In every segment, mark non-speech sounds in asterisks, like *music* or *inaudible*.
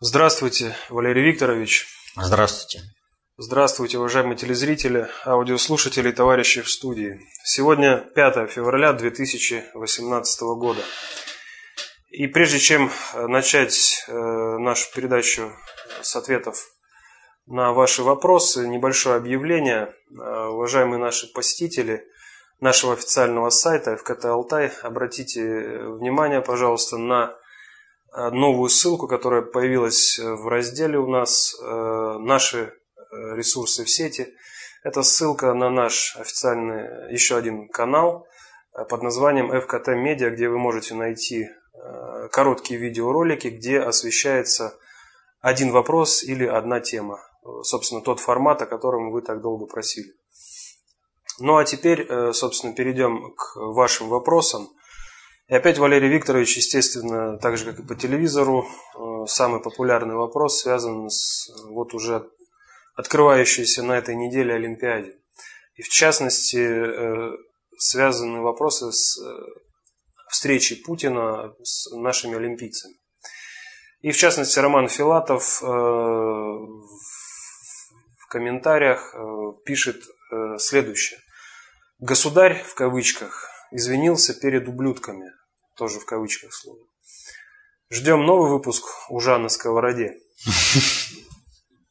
Здравствуйте, Валерий Викторович. Здравствуйте. Здравствуйте, уважаемые телезрители, аудиослушатели и товарищи в студии. Сегодня 5 февраля 2018 года. И прежде чем начать э, нашу передачу с ответов на ваши вопросы, небольшое объявление. Э, уважаемые наши посетители нашего официального сайта ФКТ Алтай, обратите внимание, пожалуйста, на э, новую ссылку, которая появилась в разделе у нас «Наши ресурсы в сети». Это ссылка на наш официальный еще один канал под названием ФКТ Медиа, где вы можете найти Э, короткие видеоролики, где освещается один вопрос или одна тема. Собственно, тот формат, о котором вы так долго просили. Ну а теперь, э, собственно, перейдем к вашим вопросам. И опять Валерий Викторович, естественно, так же, как и по телевизору, э, самый популярный вопрос связан с вот уже открывающейся на этой неделе Олимпиаде. И в частности, связаны вопросы с встречи Путина с нашими олимпийцами. И в частности Роман Филатов э, в комментариях э, пишет э, следующее. Государь, в кавычках, извинился перед ублюдками. Тоже в кавычках слово. Ждем новый выпуск «Ужа на сковороде». *laughs*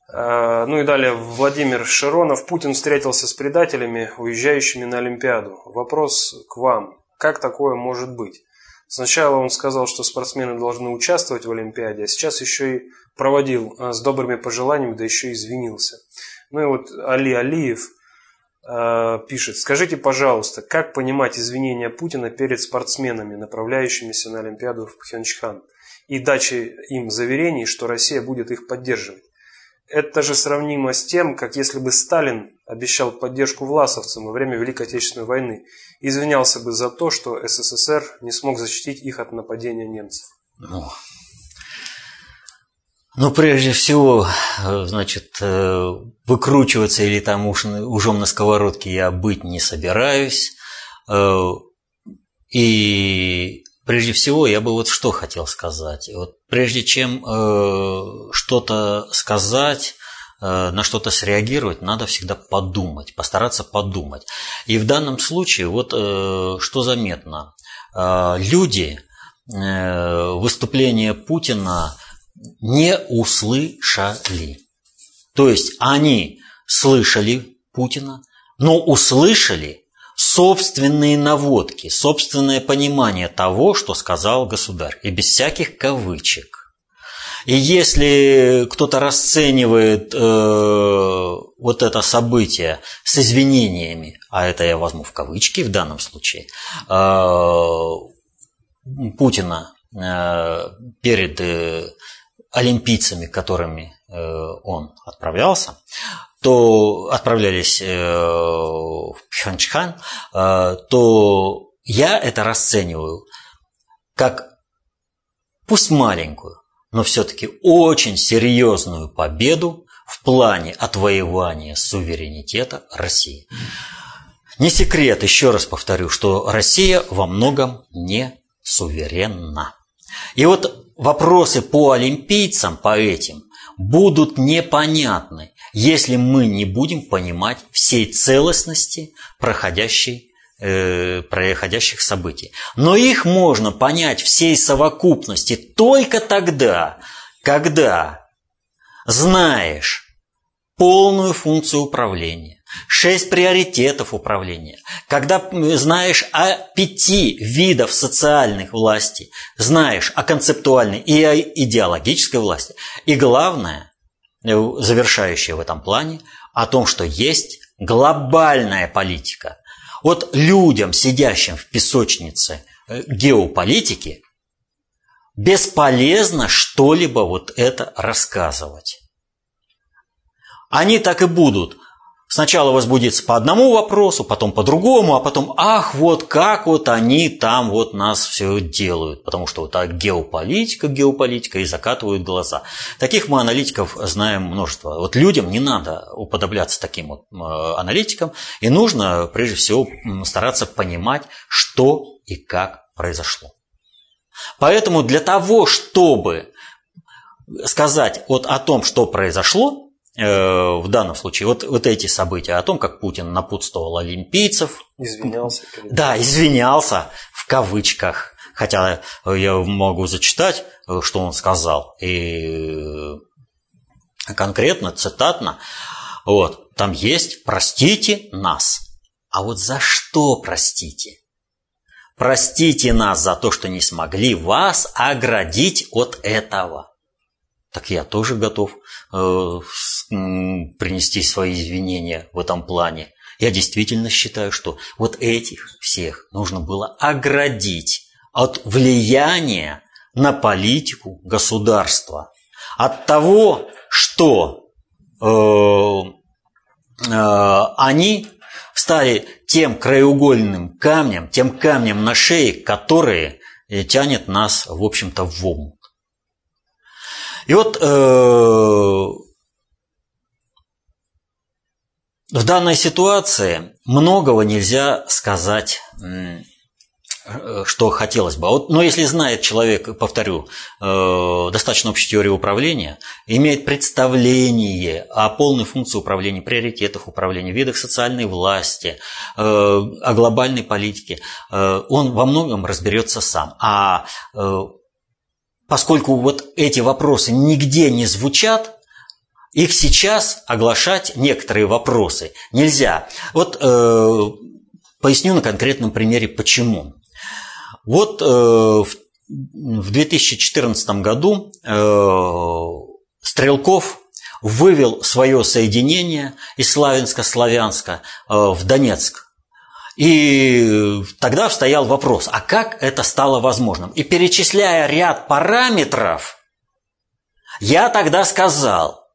Ну и далее Владимир Широнов. Путин встретился с предателями, уезжающими на Олимпиаду. Вопрос к вам. Как такое может быть? Сначала он сказал, что спортсмены должны участвовать в Олимпиаде, а сейчас еще и проводил а, с добрыми пожеланиями, да еще и извинился. Ну и вот Али Алиев э, пишет, скажите, пожалуйста, как понимать извинения Путина перед спортсменами, направляющимися на Олимпиаду в Пхенчхан, и дачей им заверений, что Россия будет их поддерживать? Это же сравнимо с тем, как если бы Сталин обещал поддержку власовцам во время Великой Отечественной войны извинялся бы за то, что СССР не смог защитить их от нападения немцев. Ну, ну прежде всего, значит, э, выкручиваться или там уж, ужом на сковородке я быть не собираюсь. Э, и прежде всего я бы вот что хотел сказать. Вот прежде чем э, что-то сказать, э, на что-то среагировать, надо всегда подумать, постараться подумать. И в данном случае вот э, что заметно. Э, люди э, выступление Путина не услышали. То есть они слышали Путина, но услышали собственные наводки, собственное понимание того, что сказал государь, и без всяких кавычек. И если кто-то расценивает э, вот это событие с извинениями, а это я возьму в кавычки в данном случае, э, Путина э, перед э, олимпийцами, которыми э, он отправлялся, то отправлялись э, в Пхенчхан, э, то я это расцениваю как пусть маленькую, но все-таки очень серьезную победу в плане отвоевания суверенитета России. Не секрет, еще раз повторю, что Россия во многом не суверенна. И вот вопросы по олимпийцам, по этим, будут непонятны, если мы не будем понимать всей целостности проходящей э, происходящих событий. Но их можно понять всей совокупности только тогда, когда знаешь полную функцию управления, шесть приоритетов управления, когда знаешь о пяти видах социальных власти, знаешь о концептуальной и о идеологической власти, и главное, Э, завершающее в этом плане, о том, что есть глобальная политика. Вот людям, сидящим в песочнице э, геополитики, бесполезно что-либо вот это рассказывать. Они так и будут Сначала возбудиться по одному вопросу, потом по другому, а потом, ах, вот как вот они там вот нас все делают, потому что вот так геополитика, геополитика, и закатывают глаза. Таких мы аналитиков знаем множество. Вот людям не надо уподобляться таким вот э, аналитикам, и нужно прежде всего стараться понимать, что и как произошло. Поэтому для того, чтобы сказать вот о том, что произошло, в данном случае, вот, вот эти события, о том, как Путин напутствовал олимпийцев. Извинялся. Да, извинялся в кавычках. Хотя я могу зачитать, что он сказал. И конкретно, цитатно. Вот, там есть «простите нас». А вот за что простите? Простите нас за то, что не смогли вас оградить от этого. Так я тоже готов э, принести свои извинения в этом плане. Я действительно считаю, что вот этих всех нужно было оградить от влияния на политику государства. От того, что э, э, они стали тем краеугольным камнем, тем камнем на шее, который э, тянет нас, в общем-то, в омут. И вот э, в данной ситуации многого нельзя сказать Э, что хотелось бы. Вот, но если знает человек, повторю, э, достаточно общей теории управления, имеет представление о полной функции управления, приоритетах управления, видах социальной власти, э, о глобальной политике, он во многом разберется сам. А поскольку вот эти вопросы нигде не звучат, их сейчас оглашать некоторые вопросы нельзя. Вот э, поясню на конкретном примере почему. Вот э, в 2014 году э, Стрелков вывел свое соединение из Славянска-Славянска э, в Донецк. И тогда стоял вопрос, а как это стало возможным? И перечисляя ряд параметров, я тогда сказал,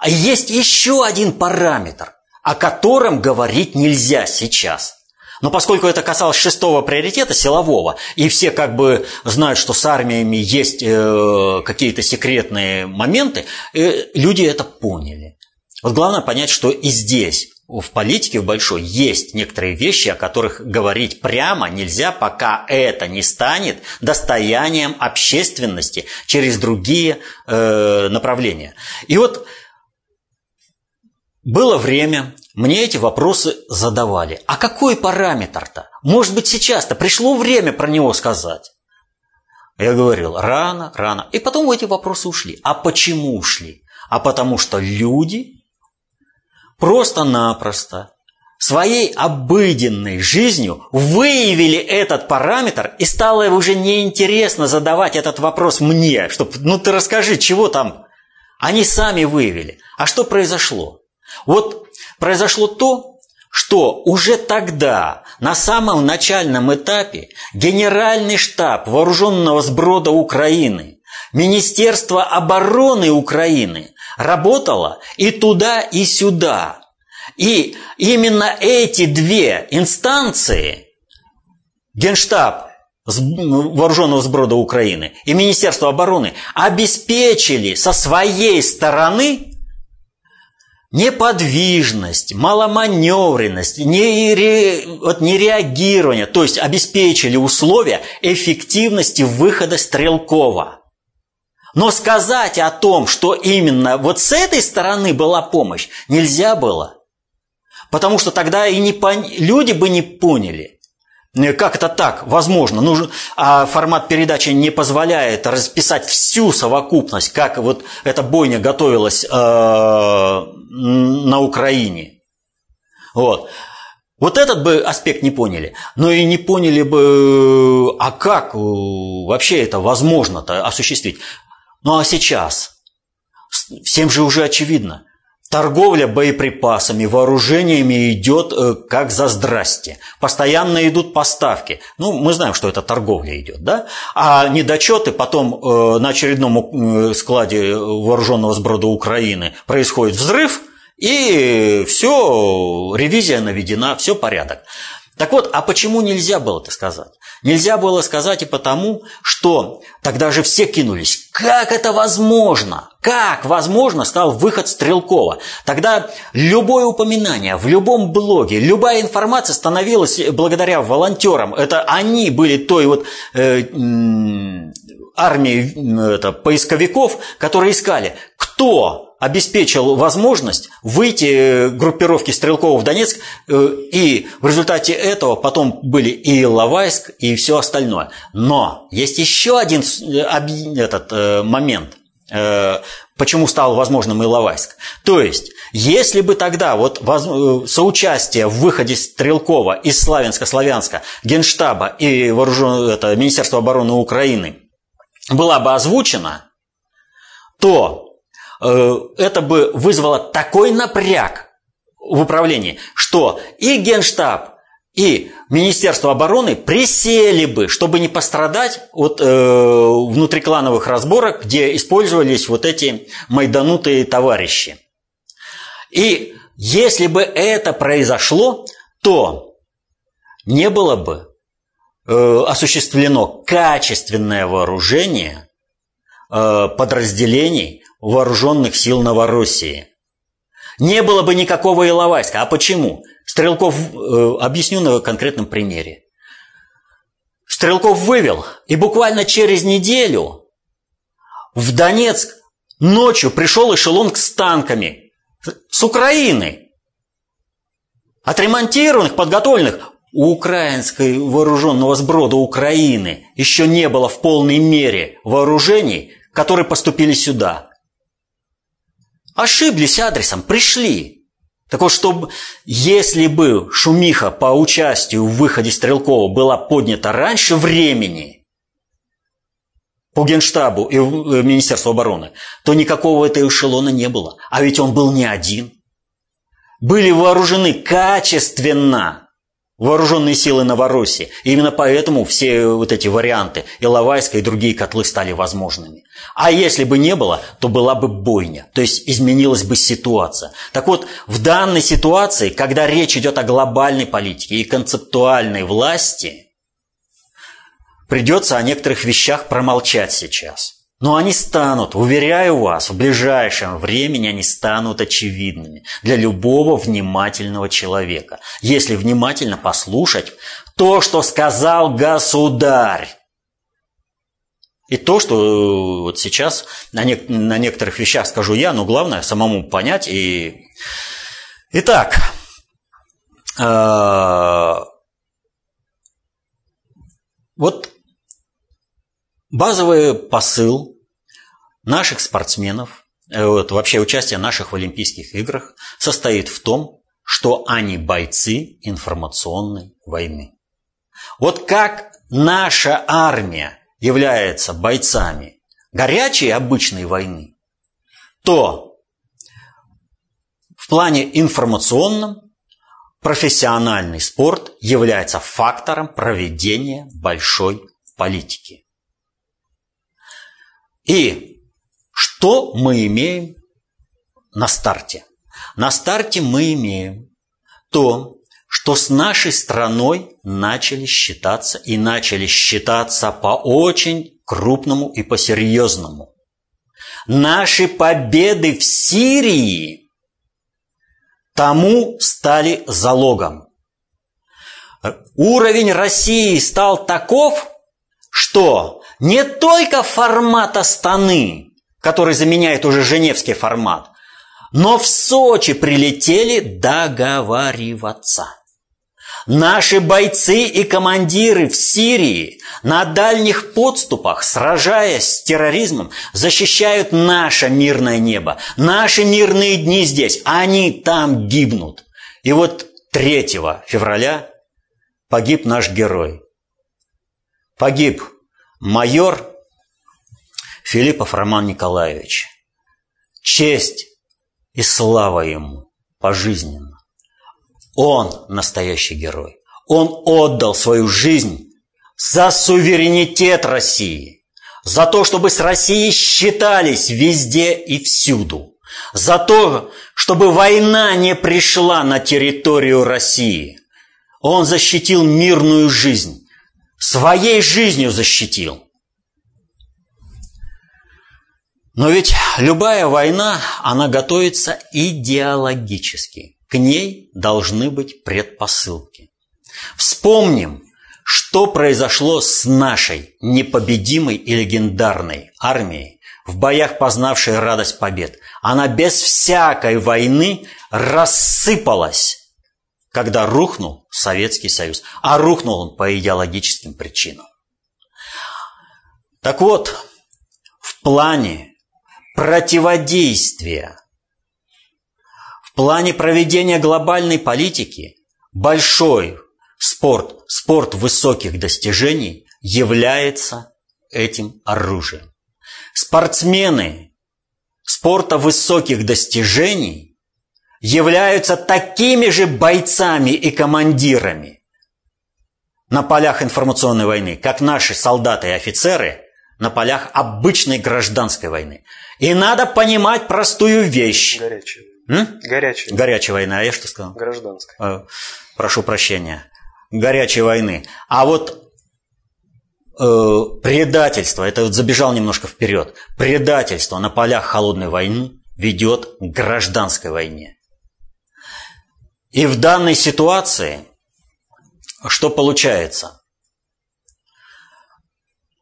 а есть еще один параметр, о котором говорить нельзя сейчас – но поскольку это касалось шестого приоритета, силового, и все как бы знают, что с армиями есть э, какие-то секретные моменты, э, люди это поняли. Вот главное понять, что и здесь, в политике в большой, есть некоторые вещи, о которых говорить прямо нельзя, пока это не станет достоянием общественности через другие э, направления. И вот было время, мне эти вопросы задавали. А какой параметр-то? Может быть, сейчас-то пришло время про него сказать? Я говорил, рано, рано. И потом эти вопросы ушли. А почему ушли? А потому что люди просто-напросто своей обыденной жизнью выявили этот параметр и стало уже неинтересно задавать этот вопрос мне, чтобы, ну ты расскажи, чего там? Они сами выявили. А что произошло? Вот произошло то, что уже тогда, на самом начальном этапе, Генеральный штаб Вооруженного сброда Украины, Министерство обороны Украины работало и туда, и сюда. И именно эти две инстанции, Генштаб Вооруженного сброда Украины и Министерство обороны, обеспечили со своей стороны неподвижность, маломаневренность, не, вот нереагирование, то есть обеспечили условия эффективности выхода Стрелкова. Но сказать о том, что именно вот с этой стороны была помощь, нельзя было. Потому что тогда и не пон... люди бы не поняли – как это так? Возможно. Нужен, а формат передачи не позволяет расписать всю совокупность, как вот эта бойня готовилась э, на Украине. Вот. Вот этот бы аспект не поняли. Но и не поняли бы, а как вообще это возможно-то осуществить. Ну а сейчас? Всем же уже очевидно. Торговля боеприпасами, вооружениями идет э, как за здрасте. Постоянно идут поставки. Ну, мы знаем, что это торговля идет, да? А недочеты потом э, на очередном э, складе вооруженного сброда Украины происходит взрыв, и все, ревизия наведена, все порядок. Так вот, а почему нельзя было это сказать? Нельзя было сказать и потому, что тогда же все кинулись. Как это возможно? Как возможно стал выход Стрелкова? Тогда любое упоминание в любом блоге, любая информация становилась благодаря волонтерам. Это они были той вот э, армии это, поисковиков, которые искали, кто обеспечил возможность выйти э, группировки стрелков в Донецк, э, и в результате этого потом были и Иловайск, и все остальное. Но есть еще один этот момент, почему стал возможным Иловайск. То есть, если бы тогда вот соучастие в выходе Стрелкова из Славянска-Славянска, Генштаба и вооружен... это, Министерства обороны Украины была бы озвучена, то э, это бы вызвало такой напряг в управлении, что и Генштаб, и Министерство обороны присели бы, чтобы не пострадать от э, внутриклановых разборок, где использовались вот эти майданутые товарищи. И если бы это произошло, то не было бы Э, осуществлено качественное вооружение э, подразделений вооруженных сил Новороссии. Не было бы никакого Иловайска. А почему? Стрелков, э, объясню на конкретном примере. Стрелков вывел, и буквально через неделю в Донецк ночью пришел эшелон с танками с Украины. Отремонтированных, подготовленных у украинской вооруженного сброда Украины еще не было в полной мере вооружений, которые поступили сюда. Ошиблись адресом, пришли. Так вот, чтобы, если бы шумиха по участию в выходе Стрелкова была поднята раньше времени по Генштабу и э, Министерству обороны, то никакого этого эшелона не было. А ведь он был не один. Были вооружены качественно вооруженные силы Новороссии. И именно поэтому все вот эти варианты Иловайска и другие котлы стали возможными. А если бы не было, то была бы бойня, то есть изменилась бы ситуация. Так вот, в данной ситуации, когда речь идет о глобальной политике и концептуальной власти, придется о некоторых вещах промолчать сейчас – но они станут, уверяю вас, в ближайшем времени они станут очевидными для любого внимательного человека, если внимательно послушать то, что сказал государь. И то, что э, вот сейчас на, не, на некоторых вещах скажу я, но главное самому понять. И... Итак, э, вот Базовый посыл наших спортсменов, э, вот, вообще участие наших в Олимпийских играх состоит в том, что они бойцы информационной войны. Вот как наша армия является бойцами горячей обычной войны, то в плане информационном профессиональный спорт является фактором проведения большой политики. И что мы имеем на старте? На старте мы имеем то, что с нашей страной начали считаться и начали считаться по очень крупному и по серьезному. Наши победы в Сирии тому стали залогом. Уровень России стал таков, что не только формат Астаны, который заменяет уже Женевский формат, но в Сочи прилетели договариваться. Наши бойцы и командиры в Сирии на дальних подступах, сражаясь с терроризмом, защищают наше мирное небо. Наши мирные дни здесь, они там гибнут. И вот 3 февраля погиб наш герой. Погиб майор Филиппов Роман Николаевич. Честь и слава ему пожизненно. Он настоящий герой. Он отдал свою жизнь за суверенитет России, за то, чтобы с Россией считались везде и всюду, за то, чтобы война не пришла на территорию России. Он защитил мирную жизнь, своей жизнью защитил. Но ведь любая война, она готовится идеологически. К ней должны быть предпосылки. Вспомним, что произошло с нашей непобедимой и легендарной армией, в боях познавшей радость побед. Она без всякой войны рассыпалась, когда рухнул Советский Союз. А рухнул он по идеологическим причинам. Так вот, в плане противодействия, в плане проведения глобальной политики большой спорт, спорт высоких достижений является этим оружием. Спортсмены спорта высоких достижений являются такими же бойцами и командирами на полях информационной войны, как наши солдаты и офицеры на полях обычной гражданской войны. И надо понимать простую вещь. Горячая. М? Горячая. Горячая война, а я что сказал? Гражданская. Э, Прошу прощения. Горячей войны. А вот э, предательство, это вот забежал немножко вперед, предательство на полях холодной войны ведет к гражданской войне. И в данной ситуации что получается?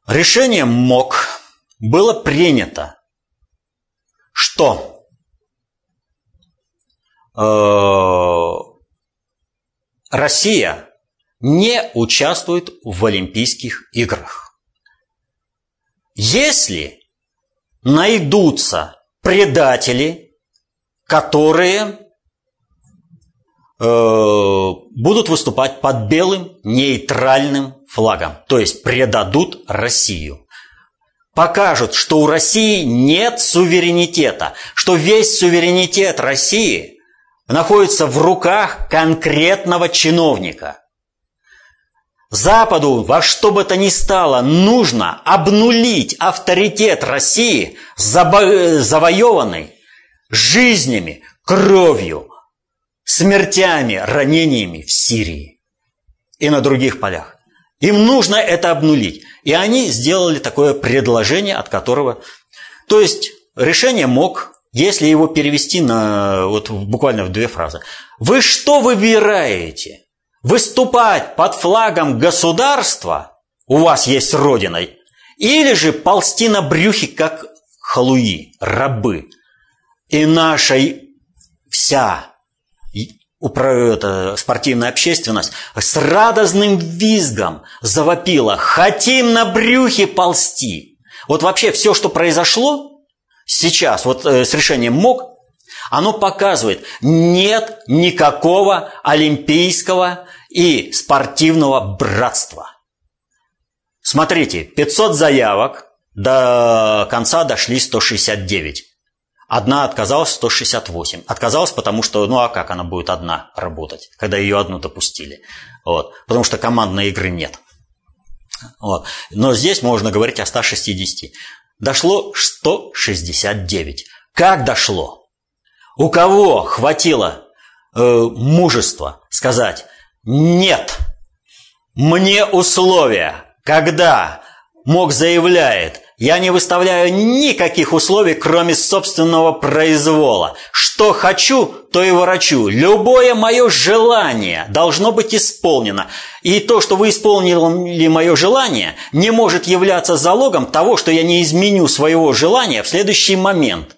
Решение МОК было принято, что э, Россия не участвует в Олимпийских играх. Если найдутся предатели, которые будут выступать под белым нейтральным флагом, то есть предадут Россию. Покажут, что у России нет суверенитета, что весь суверенитет России находится в руках конкретного чиновника. Западу во что бы то ни стало нужно обнулить авторитет России, завоеванный жизнями, кровью, смертями, ранениями в Сирии и на других полях. Им нужно это обнулить. И они сделали такое предложение, от которого... То есть решение мог, если его перевести на вот буквально в две фразы. Вы что выбираете? Выступать под флагом государства, у вас есть родина, или же ползти на брюхе, как халуи, рабы. И наша вся это, спортивная общественность с радостным визгом завопила «Хотим на брюхе ползти!» Вот вообще все, что произошло сейчас, вот э, с решением МОК, оно показывает, нет никакого олимпийского и спортивного братства. Смотрите, 500 заявок, до конца дошли 169. Одна отказалась 168. Отказалась, потому что, ну а как она будет одна работать, когда ее одну допустили? Вот. Потому что командной игры нет. Вот. Но здесь можно говорить о 160. Дошло 169. Как дошло? У кого хватило э, мужества сказать «нет», мне условия, когда МОК заявляет – я не выставляю никаких условий, кроме собственного произвола. Что хочу, то и ворочу. Любое мое желание должно быть исполнено. И то, что вы исполнили мое желание, не может являться залогом того, что я не изменю своего желания в следующий момент.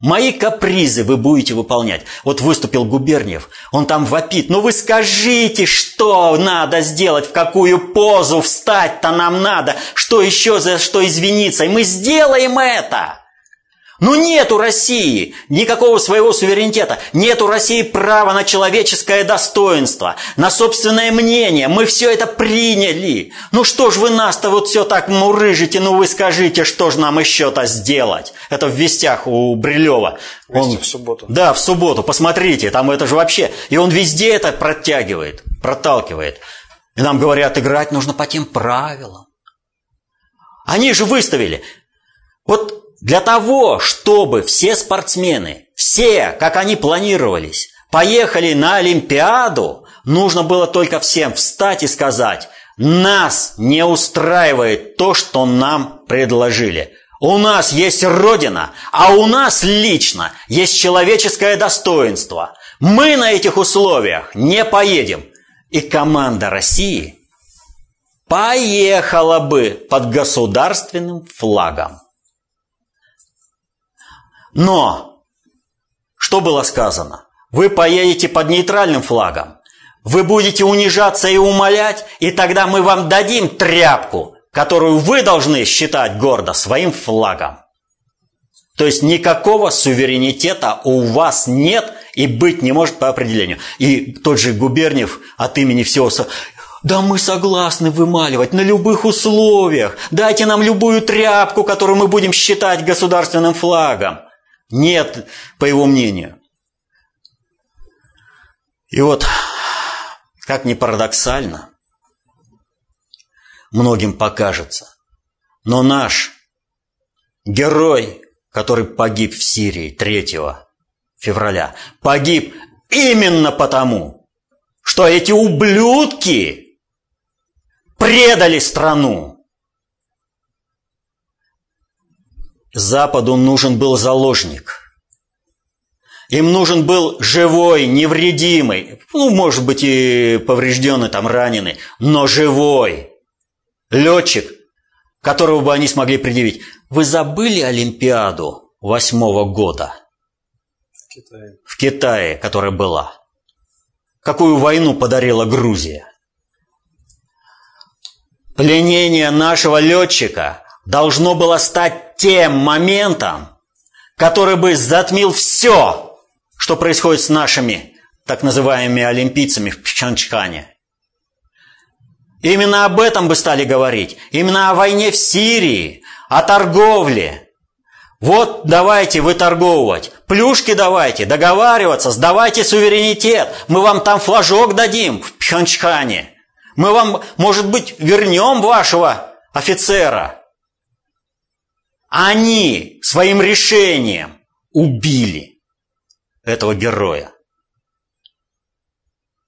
Мои капризы вы будете выполнять. Вот выступил Губерниев, он там вопит. Ну вы скажите, что надо сделать, в какую позу встать-то нам надо, что еще за что извиниться, и мы сделаем это. Ну нет у России никакого своего суверенитета, нет у России права на человеческое достоинство, на собственное мнение. Мы все это приняли. Ну что ж вы нас-то вот все так мурыжите, ну вы скажите, что же нам еще-то сделать? Это в вестях у Брилева. Он, в субботу. Да, в субботу. Посмотрите, там это же вообще. И он везде это протягивает, проталкивает. И нам говорят, играть нужно по тем правилам. Они же выставили. Вот для того, чтобы все спортсмены, все, как они планировались, поехали на Олимпиаду, нужно было только всем встать и сказать, нас не устраивает то, что нам предложили. У нас есть Родина, а у нас лично есть человеческое достоинство. Мы на этих условиях не поедем. И команда России поехала бы под государственным флагом. Но, что было сказано? Вы поедете под нейтральным флагом. Вы будете унижаться и умолять, и тогда мы вам дадим тряпку, которую вы должны считать гордо своим флагом. То есть никакого суверенитета у вас нет и быть не может по определению. И тот же Губерниев от имени всего... Да мы согласны вымаливать на любых условиях. Дайте нам любую тряпку, которую мы будем считать государственным флагом. Нет, по его мнению. И вот, как ни парадоксально, многим покажется, но наш герой, который погиб в Сирии 3 февраля, погиб именно потому, что эти ублюдки предали страну. Западу нужен был заложник. Им нужен был живой, невредимый, ну, может быть, и поврежденный, там, раненый, но живой летчик, которого бы они смогли предъявить. Вы забыли Олимпиаду восьмого года? В Китае. В Китае, которая была. Какую войну подарила Грузия? Пленение нашего летчика должно было стать тем моментом, который бы затмил все, что происходит с нашими так называемыми олимпийцами в Пхенчхане. Именно об этом бы стали говорить. Именно о войне в Сирии, о торговле. Вот давайте выторговывать. Плюшки давайте, договариваться, сдавайте суверенитет. Мы вам там флажок дадим в Пхенчхане. Мы вам, может быть, вернем вашего офицера. Они своим решением убили этого героя.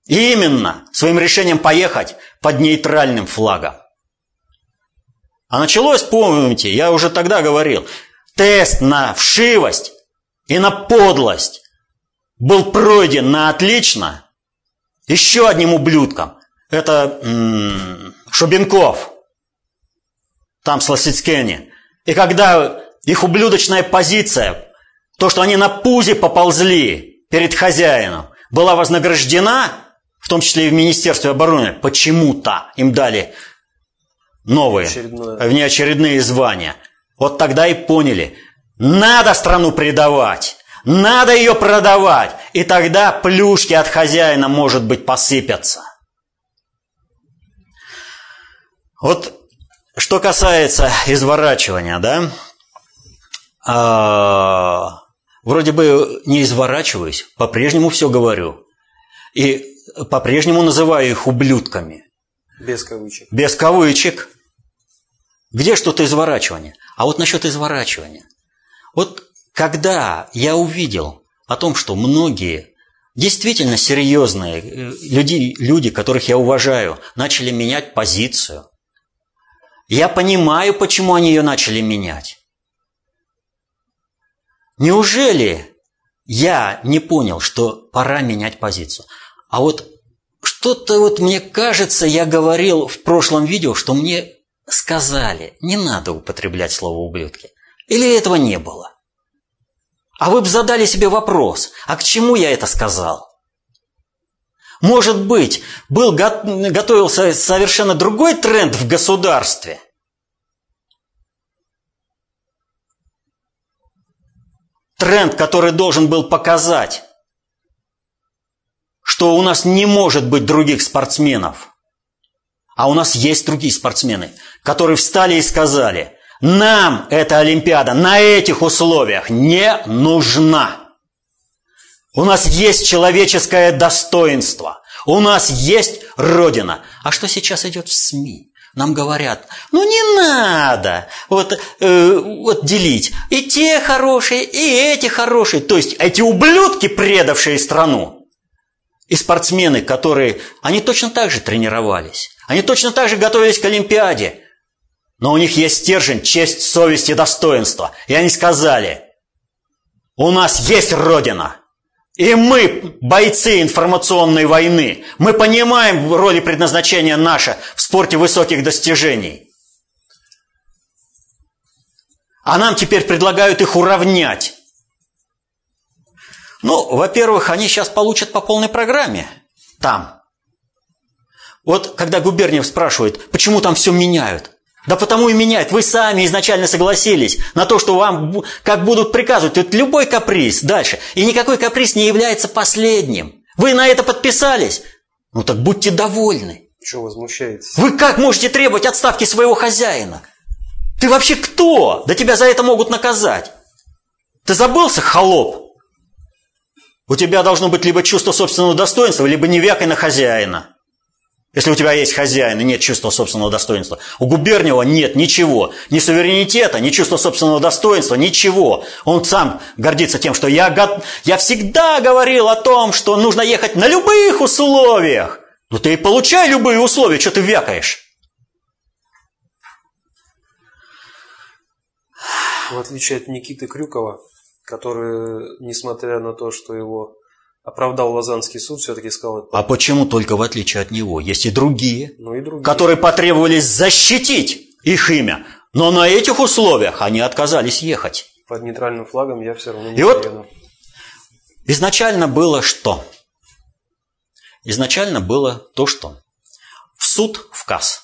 Именно своим решением поехать под нейтральным флагом. А началось, помните, я уже тогда говорил, тест на вшивость и на подлость был пройден на отлично еще одним ублюдком. Это м-м, Шубенков. Там с Лосицкени. И когда их ублюдочная позиция, то, что они на пузе поползли перед хозяином, была вознаграждена, в том числе и в Министерстве обороны, почему-то им дали новые, Очередное. внеочередные звания. Вот тогда и поняли, надо страну предавать, надо ее продавать, и тогда плюшки от хозяина, может быть, посыпятся. Вот что касается изворачивания, да, а, вроде бы не изворачиваюсь, по-прежнему все говорю. И по-прежнему называю их ублюдками. Без кавычек. Без кавычек. Где что-то изворачивание? А вот насчет изворачивания. Вот когда я увидел о том, что многие действительно серьезные э, люди, люди, которых я уважаю, начали менять позицию, я понимаю, почему они ее начали менять. Неужели я не понял, что пора менять позицию? А вот что-то вот мне кажется, я говорил в прошлом видео, что мне сказали, не надо употреблять слово «ублюдки». Или этого не было? А вы бы задали себе вопрос, а к чему я это сказал? Может быть, был, готовился совершенно другой тренд в государстве. Тренд, который должен был показать, что у нас не может быть других спортсменов. А у нас есть другие спортсмены, которые встали и сказали, нам эта Олимпиада на этих условиях не нужна. У нас есть человеческое достоинство. У нас есть Родина. А что сейчас идет в СМИ? Нам говорят, ну не надо вот, э, вот делить. И те хорошие, и эти хорошие. То есть эти ублюдки, предавшие страну, и спортсмены, которые, они точно так же тренировались. Они точно так же готовились к Олимпиаде. Но у них есть стержень, честь, совесть и достоинство. И они сказали, у нас есть Родина – И мы бойцы информационной войны. Мы понимаем роли предназначения наше в спорте высоких достижений. А нам теперь предлагают их уравнять. Ну, во-первых, они сейчас получат по полной программе там. Вот когда Губерниев спрашивает, почему там все меняют, да потому и меняют. Вы сами изначально согласились на то, что вам как будут приказывать. Это любой каприз дальше. И никакой каприз не является последним. Вы на это подписались. Ну так будьте довольны. Чего возмущаетесь? Вы как можете требовать отставки своего хозяина? Ты вообще кто? Да тебя за это могут наказать. Ты забылся, холоп? У тебя должно быть либо чувство собственного достоинства, либо не вякай на хозяина. Если у тебя есть хозяин и нет чувства собственного достоинства. У Губерниева нет ничего. Ни суверенитета, ни чувства собственного достоинства, ничего. Он сам гордится тем, что я, я всегда говорил о том, что нужно ехать на любых условиях. Ну ты и получай любые условия, что ты вякаешь. В отличие от Никиты Крюкова, который, несмотря на то, что его оправдал Лазанский суд, все-таки сказал... А почему только в отличие от него? Есть и другие, ну, и другие. которые потребовались защитить их имя. Но на этих условиях они отказались ехать. Под нейтральным флагом я все равно не И поеду. вот изначально было что? Изначально было то, что в суд, в КАС,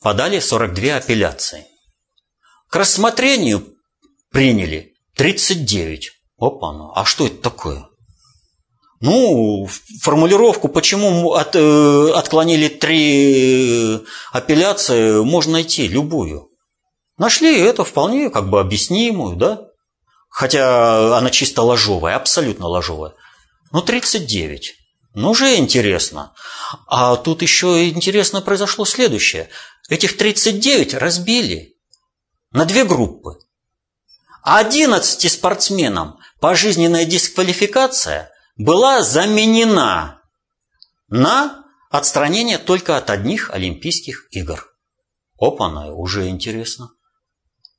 подали 42 апелляции. К рассмотрению приняли 39. Опа, ну, а что это такое? Ну, формулировку, почему от, э, отклонили три э, апелляции, можно найти любую. Нашли это вполне как бы объяснимую, да? Хотя она чисто ложовая, абсолютно ложовая. Ну, 39. Ну, уже интересно. А тут еще интересно произошло следующее. Этих 39 разбили на две группы. 11 спортсменам пожизненная дисквалификация – была заменена на отстранение только от одних Олимпийских игр. Опа, уже интересно.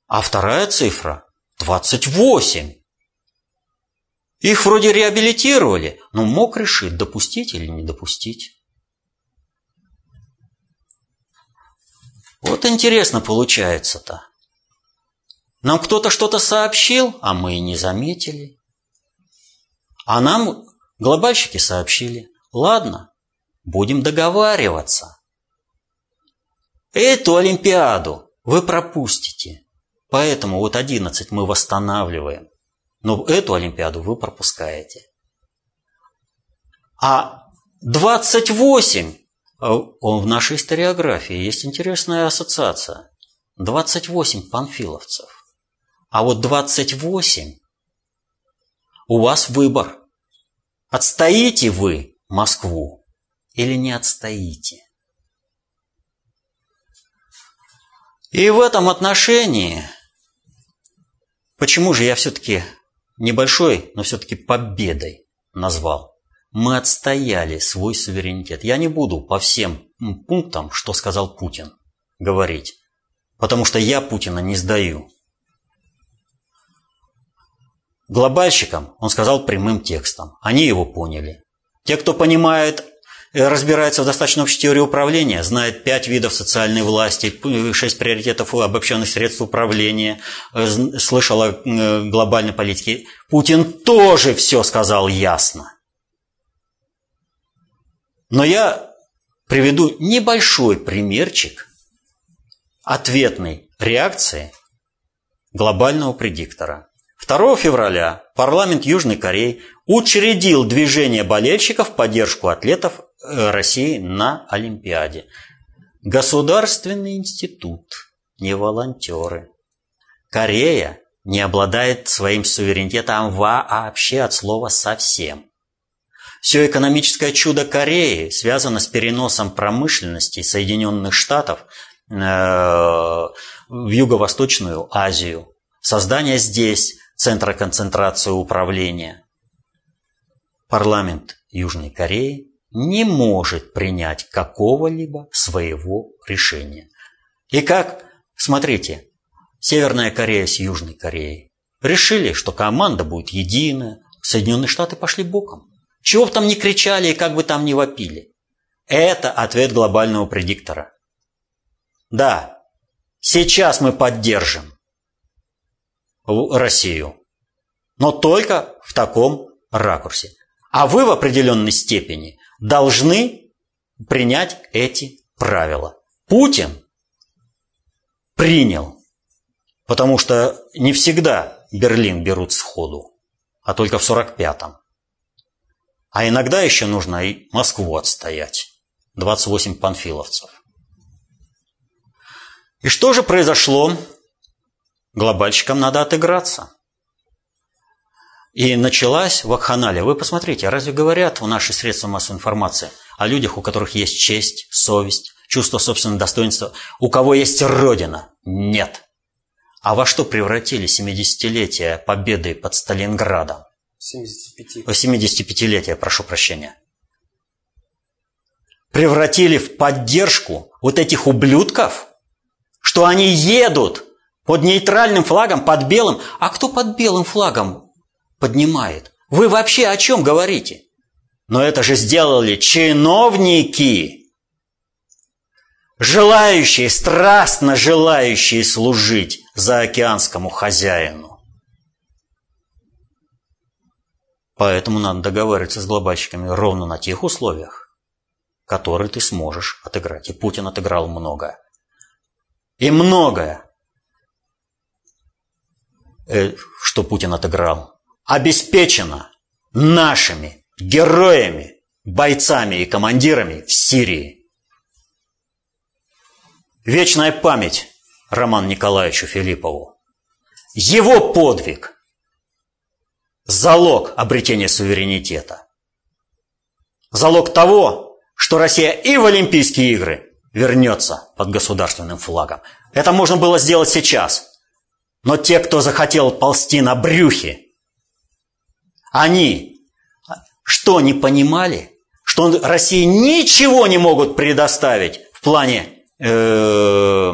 А вторая цифра – 28. Их вроде реабилитировали, но мог решить, допустить или не допустить. Вот интересно получается-то. Нам кто-то что-то сообщил, а мы и не заметили. А нам Глобальщики сообщили, ладно, будем договариваться. Эту Олимпиаду вы пропустите. Поэтому вот 11 мы восстанавливаем. Но эту Олимпиаду вы пропускаете. А 28, а он в нашей историографии, есть интересная ассоциация. 28 панфиловцев. А вот 28 у вас выбор – Отстоите вы Москву или не отстоите? И в этом отношении, почему же я все-таки небольшой, но все-таки победой назвал? Мы отстояли свой суверенитет. Я не буду по всем пунктам, что сказал Путин, говорить, потому что я Путина не сдаю. Глобальщикам он сказал прямым текстом. Они его поняли. Те, кто понимает, э, разбирается в достаточно общей теории управления, знает пять видов социальной власти, шесть приоритетов обобщенных средств управления, э, слышал э, глобальной политике. Путин тоже все сказал ясно. Но я приведу небольшой примерчик ответной реакции глобального предиктора – 2 февраля парламент Южной Кореи учредил движение болельщиков в поддержку атлетов э, России на Олимпиаде. Государственный институт, не волонтеры. Корея не обладает своим суверенитетом вообще от слова совсем. Все экономическое чудо Кореи связано с переносом промышленности Соединенных Штатов э, в Юго-Восточную Азию. Создание здесь центра концентрации управления. Парламент Южной Кореи не может принять какого-либо своего решения. И как, смотрите, Северная Корея с Южной Кореей решили, что команда будет единая, Соединенные Штаты пошли боком. Чего бы там ни кричали и как бы там ни вопили. Это ответ глобального предиктора. Да, сейчас мы поддержим Россию, но только в таком ракурсе. А вы в определенной степени должны принять эти правила. Путин принял, потому что не всегда Берлин берут сходу, а только в 45-м. А иногда еще нужно и Москву отстоять. 28 панфиловцев. И что же произошло? Глобальщикам надо отыграться. И началась вакханалия. Вы посмотрите, а разве говорят в наши средства массовой информации о людях, у которых есть честь, совесть, чувство собственного достоинства, у кого есть родина? Нет. А во что превратили 70-летие победы под Сталинградом? 75. 75-летие, прошу прощения. Превратили в поддержку вот этих ублюдков, что они едут под нейтральным флагом, под белым. А кто под белым флагом поднимает? Вы вообще о чем говорите? Но это же сделали чиновники, желающие, страстно желающие служить заокеанскому хозяину. Поэтому надо договариваться с глобальщиками ровно на тех условиях, которые ты сможешь отыграть. И Путин отыграл многое. И многое, что Путин отыграл, обеспечено нашими героями, бойцами и командирами в Сирии. Вечная память Роману Николаевичу Филиппову. Его подвиг – залог обретения суверенитета. Залог того, что Россия и в Олимпийские игры вернется под государственным флагом. Это можно было сделать сейчас. Но те, кто захотел ползти на брюхе, они что не понимали? Что России ничего не могут предоставить в плане э,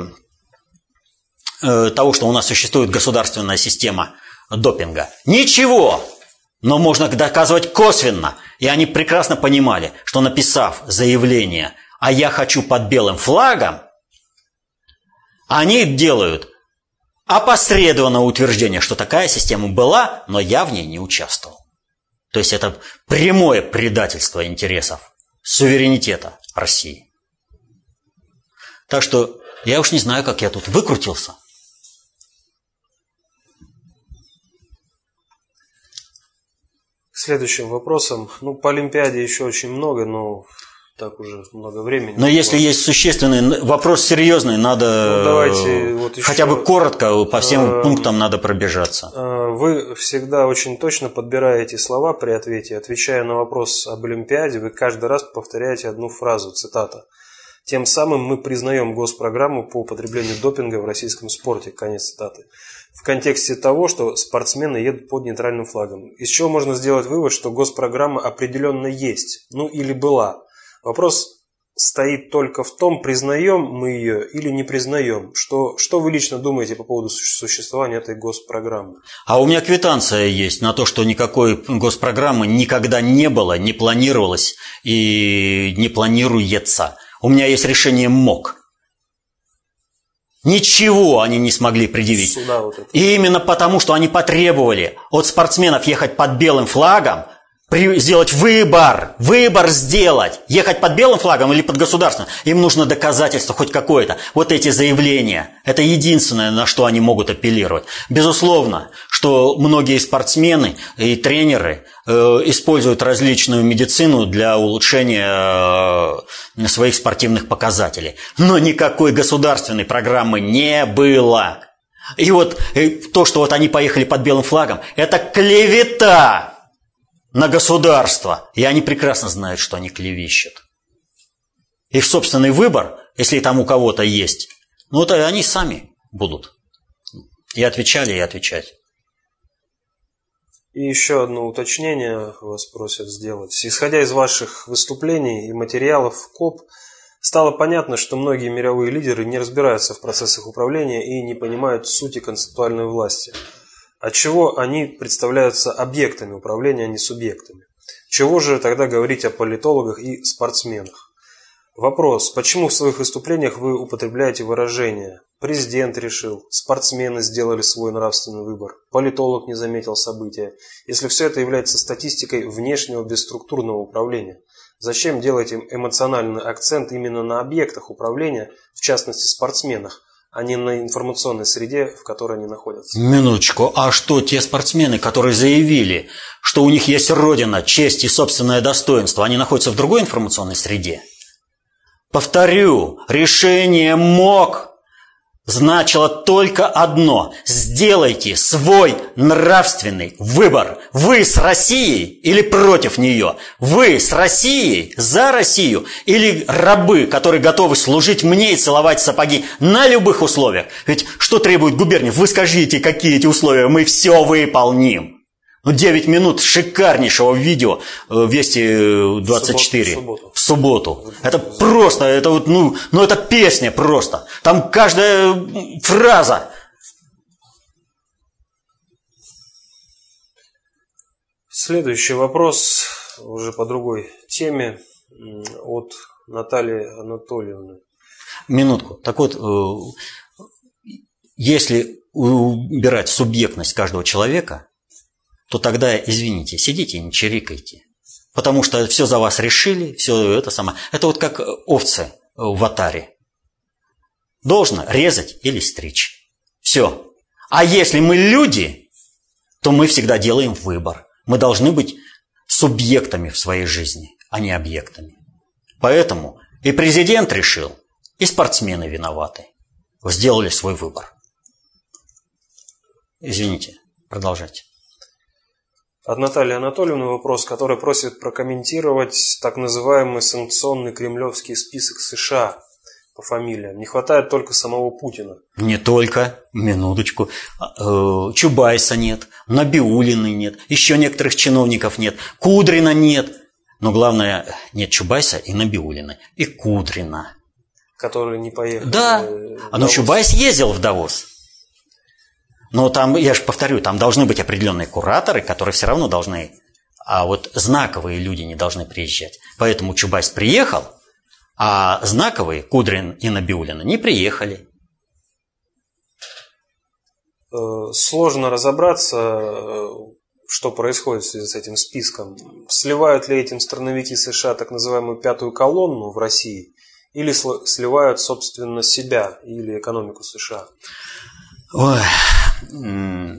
э, того, что у нас существует государственная система допинга. Ничего! Но можно доказывать косвенно. И они прекрасно понимали, что написав заявление «А я хочу под белым флагом», они делают опосредованное утверждение, что такая система была, но я в ней не участвовал. То есть это прямое предательство интересов суверенитета России. Так что я уж не знаю, как я тут выкрутился – следующим вопросом. Ну, по Олимпиаде еще очень много, но так уже много времени. Но если есть существенный вопрос серьезный, надо ну, давайте вот еще, хотя бы коротко по всем э, пунктам надо пробежаться. Э, вы всегда очень точно подбираете слова при ответе. Отвечая на вопрос об Олимпиаде, вы каждый раз повторяете одну фразу, цитата. Тем самым мы признаем госпрограмму по употреблению допинга в российском спорте. Конец цитаты в контексте того, что спортсмены едут под нейтральным флагом. Из чего можно сделать вывод, что госпрограмма определенно есть, ну или была. Вопрос стоит только в том, признаем мы ее или не признаем. Что, что вы лично думаете по поводу существования этой госпрограммы? А у меня квитанция есть на то, что никакой госпрограммы никогда не было, не планировалось и не планируется. У меня есть решение МОК. Ничего они не смогли предъявить. Вот И именно потому, что они потребовали от спортсменов ехать под белым флагом, сделать выбор, выбор сделать, ехать под белым флагом или под государственным. Им нужно доказательство хоть какое-то. Вот эти заявления, это единственное, на что они могут апеллировать. Безусловно, что многие спортсмены и тренеры э, используют различную медицину для улучшения э, своих спортивных показателей. Но никакой государственной программы не было. И вот э, то, что вот они поехали под белым флагом, это клевета на государство. И они прекрасно знают, что они клевещут. Их собственный выбор, если там у кого-то есть, ну это они сами будут. И отвечали, и отвечать. И еще одно уточнение вас просят сделать. Исходя из ваших выступлений и материалов КОП, стало понятно, что многие мировые лидеры не разбираются в процессах управления и не понимают сути концептуальной власти – отчего они представляются объектами управления, а не субъектами. Чего же тогда говорить о политологах и спортсменах? Вопрос. Почему в своих выступлениях вы употребляете выражение «президент решил», «спортсмены сделали свой нравственный выбор», «политолог не заметил события», если все это является статистикой внешнего бесструктурного управления? Зачем делаете эмоциональный акцент именно на объектах управления, в частности спортсменах, а не на информационной среде, в которой они находятся. Минуточку, а что те спортсмены, которые заявили, что у них есть родина, честь и собственное достоинство, они находятся в другой информационной среде? Повторю, решение МОК значило только одно – сделайте свой нравственный выбор. Вы с Россией или против нее? Вы с Россией, за Россию или рабы, которые готовы служить мне и целовать сапоги на любых условиях? Ведь что требует губерния? Вы скажите, какие эти условия, мы все выполним. Ну, 9 минут шикарнейшего видео э, Вести 24 в субботу. В субботу. Это просто, это вот, ну, ну это песня просто. Там каждая фраза. Следующий вопрос уже по другой теме от Натальи Анатольевны. Минутку. Так вот, э, если убирать субъектность каждого человека, то тогда, извините, сидите и не чирикайте. Потому что все за вас решили, все это самое. Это вот как овцы в атаре. Должно резать или стричь. Все. А если мы люди, то мы всегда делаем выбор. Мы должны быть субъектами в своей жизни, а не объектами. Поэтому и президент решил, и спортсмены виноваты. Сделали свой выбор. Извините, продолжайте. От Натальи Анатольевны вопрос, который просит прокомментировать так называемый санкционный кремлевский список США по фамилиям. Не хватает только самого Путина. Не только, минуточку. А, э, Чубайса нет, Набиулины нет, еще некоторых чиновников нет, Кудрина нет. Но главное, нет Чубайса и Набиулины, и Кудрина. Которые не поехали. Да, а но Чубайс ездил в Давос. Но там, я же повторю, там должны быть определенные кураторы, которые все равно должны, а вот знаковые люди не должны приезжать. Поэтому Чубайс приехал, а знаковые, Кудрин и Набиулина, не приехали. Э, сложно разобраться, э, что происходит в связи с этим списком. Сливают ли этим страновики США так называемую пятую колонну в России, или сливают, собственно, себя или экономику США? Ой,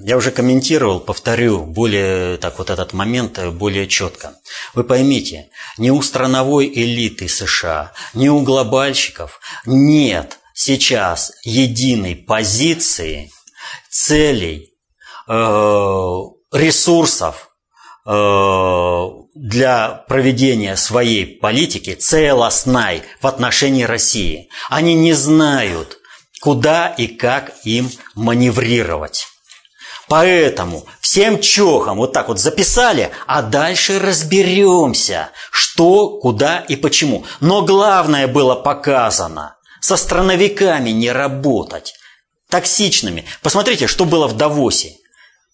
я уже комментировал, повторю более так вот этот момент э, более четко. Вы поймите, ни у страновой элиты США, ни у глобальщиков нет сейчас единой позиции, целей, э, ресурсов э, для проведения своей политики целостной в отношении России. Они не знают, куда и как им маневрировать. Поэтому всем чохам вот так вот записали, а дальше разберемся, что, куда и почему. Но главное было показано. Со страновиками не работать. Токсичными. Посмотрите, что было в Давосе.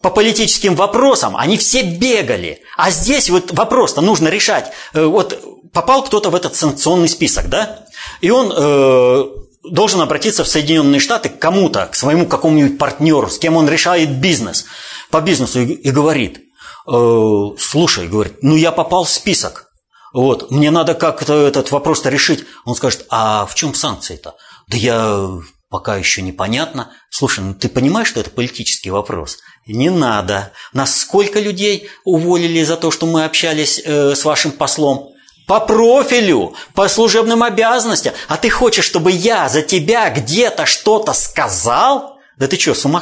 По политическим вопросам они все бегали. А здесь вот вопрос-то нужно решать. Э, вот попал кто-то в этот санкционный список, да? И он э, должен обратиться в Соединенные Штаты к кому-то, к своему какому-нибудь партнеру, с кем он решает бизнес, по бизнесу, и, и говорит, э, слушай, говорит, ну я попал в список, вот, мне надо как-то этот вопрос-то решить. Он скажет, а в чем санкции-то? Да я пока еще непонятно. Слушай, ну ты понимаешь, что это политический вопрос? Не надо. Нас сколько людей уволили за то, что мы общались э, с вашим послом? По профилю, по служебным обязанностям. А ты хочешь, чтобы я за тебя где-то что-то сказал? Да ты что, с ума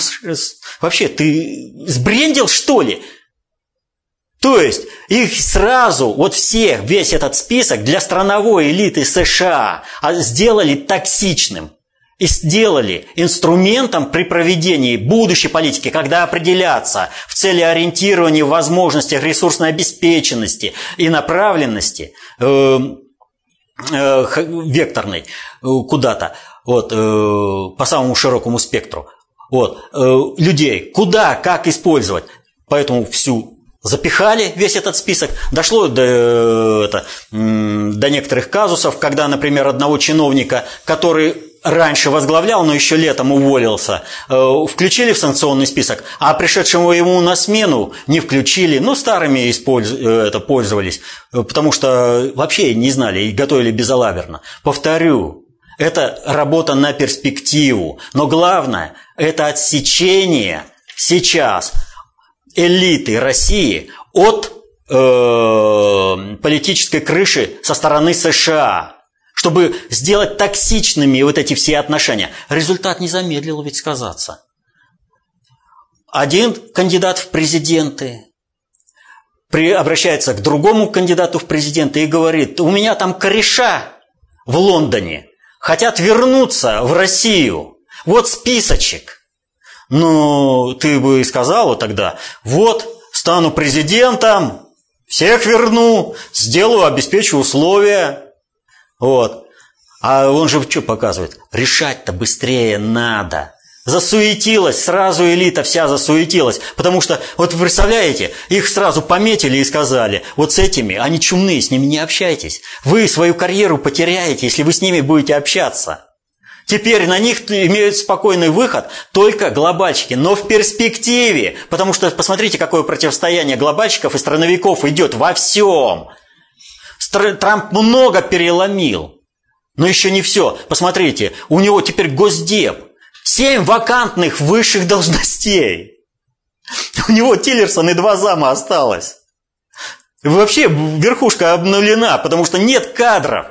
Вообще, ты сбрендил, что ли? То есть, их сразу, вот всех, весь этот список для страновой элиты США а сделали токсичным и сделали инструментом при проведении будущей политики, когда определяться в цели ориентирования в возможностях ресурсной обеспеченности и направленности э, э, векторной э, куда-то, вот, по самому широкому спектру, вот, людей, куда, как использовать. Поэтому всю запихали весь этот список. Дошло до, это, до некоторых казусов, когда, например, одного чиновника, который раньше возглавлял, но еще летом уволился, э, включили в санкционный список, а пришедшему ему на смену не включили, ну, старыми использ... Э, это пользовались, потому что вообще не знали и готовили безалаберно. Повторю, это работа на перспективу, но главное – это отсечение сейчас элиты России от э, политической крыши со стороны США чтобы сделать токсичными вот эти все отношения. Результат не замедлил ведь сказаться. Один кандидат в президенты при, обращается к другому кандидату в президенты и говорит, у меня там кореша в Лондоне, хотят вернуться в Россию. Вот списочек. Ну, ты бы сказала тогда, вот, стану президентом, всех верну, сделаю, обеспечу условия. Вот. А он же что показывает? Решать-то быстрее надо. Засуетилась, сразу элита вся засуетилась. Потому что, вот вы представляете, их сразу пометили и сказали, вот с этими, они чумные, с ними не общайтесь. Вы свою карьеру потеряете, если вы с ними будете общаться. Теперь на них имеют спокойный выход только глобальщики, но в перспективе. Потому что посмотрите, какое противостояние глобальщиков и страновиков идет во всем. Трамп много переломил. Но еще не все. Посмотрите, у него теперь госдеп. Семь вакантных высших должностей. У него Тиллерсон и два зама осталось. Вообще верхушка обнулена, потому что нет кадров.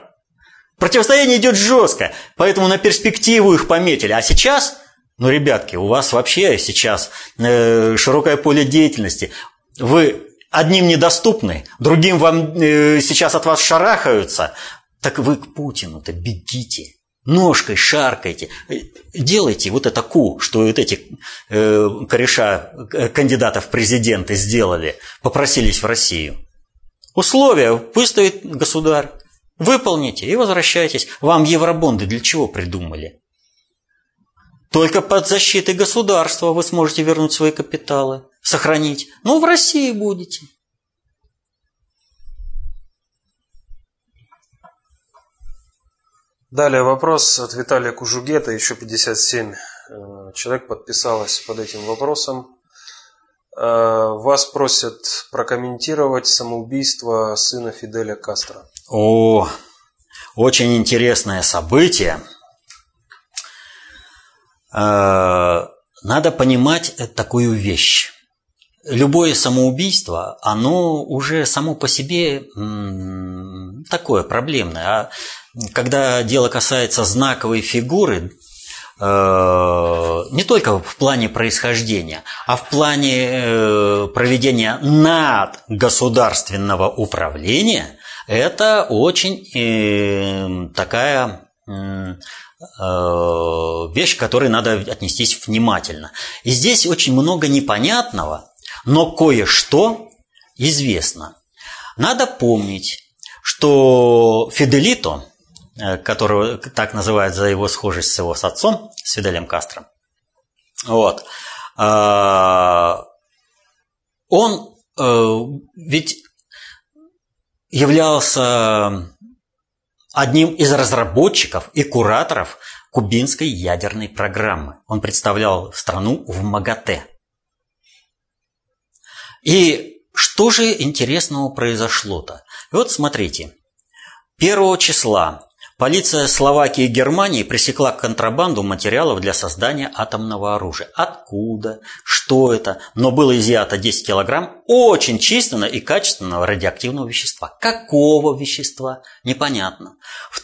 Противостояние идет жестко, поэтому на перспективу их пометили. А сейчас, ну, ребятки, у вас вообще сейчас э, широкое поле деятельности. Вы одним недоступны, другим вам э, сейчас от вас шарахаются, так вы к Путину-то бегите. Ножкой шаркайте, делайте вот это ку, что вот эти э, кореша э, кандидатов в президенты сделали, попросились в Россию. Условия выставит государь, выполните и возвращайтесь. Вам евробонды для чего придумали? Только под защитой государства вы сможете вернуть свои капиталы сохранить. Ну, в России будете. Далее вопрос от Виталия Кужугета, еще 57 э, человек подписалось под этим вопросом. Э, вас просят прокомментировать самоубийство сына Фиделя Кастро. О, очень интересное событие. Э, надо понимать такую вещь любое самоубийство, оно уже само по себе такое проблемное. А когда дело касается знаковой фигуры, э, не только в плане происхождения, а в плане э, проведения надгосударственного управления, это очень такая вещь, к которой надо отнестись внимательно. И здесь очень много непонятного, но кое-что известно. Надо помнить, что Фиделито, э, которого так называют за его схожесть с его с отцом, с Фиделем Кастро, вот, э, он э, ведь являлся одним из разработчиков и кураторов кубинской ядерной программы. Он представлял страну в МАГАТЭ. И что же интересного произошло-то? Вот смотрите, 1 числа полиция Словакии и Германии пресекла контрабанду материалов для создания атомного оружия. Откуда? Что это? Но было изъято 10 килограмм очень чистого и качественного радиоактивного вещества. Какого вещества? Непонятно.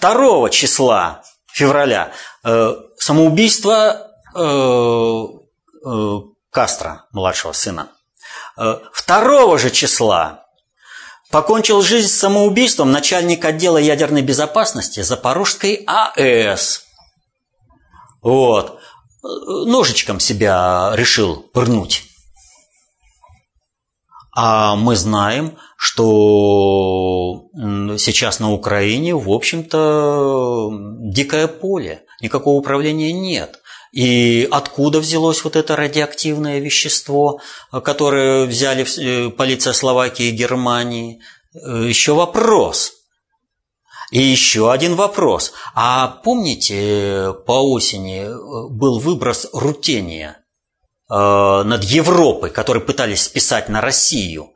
2 числа февраля э, самоубийство э, э, Кастро, младшего сына. Э, второго же числа покончил жизнь самоубийством начальник отдела ядерной безопасности Запорожской АЭС. Вот. Ножичком себя решил пырнуть. А мы знаем, что сейчас на Украине, в общем-то, дикое поле, никакого управления нет. И откуда взялось вот это радиоактивное вещество, которое взяли э, полиция Словакии и Германии? Э, еще вопрос. И еще один вопрос. А помните, по осени э, был выброс рутения над Европой, который пытались списать на Россию?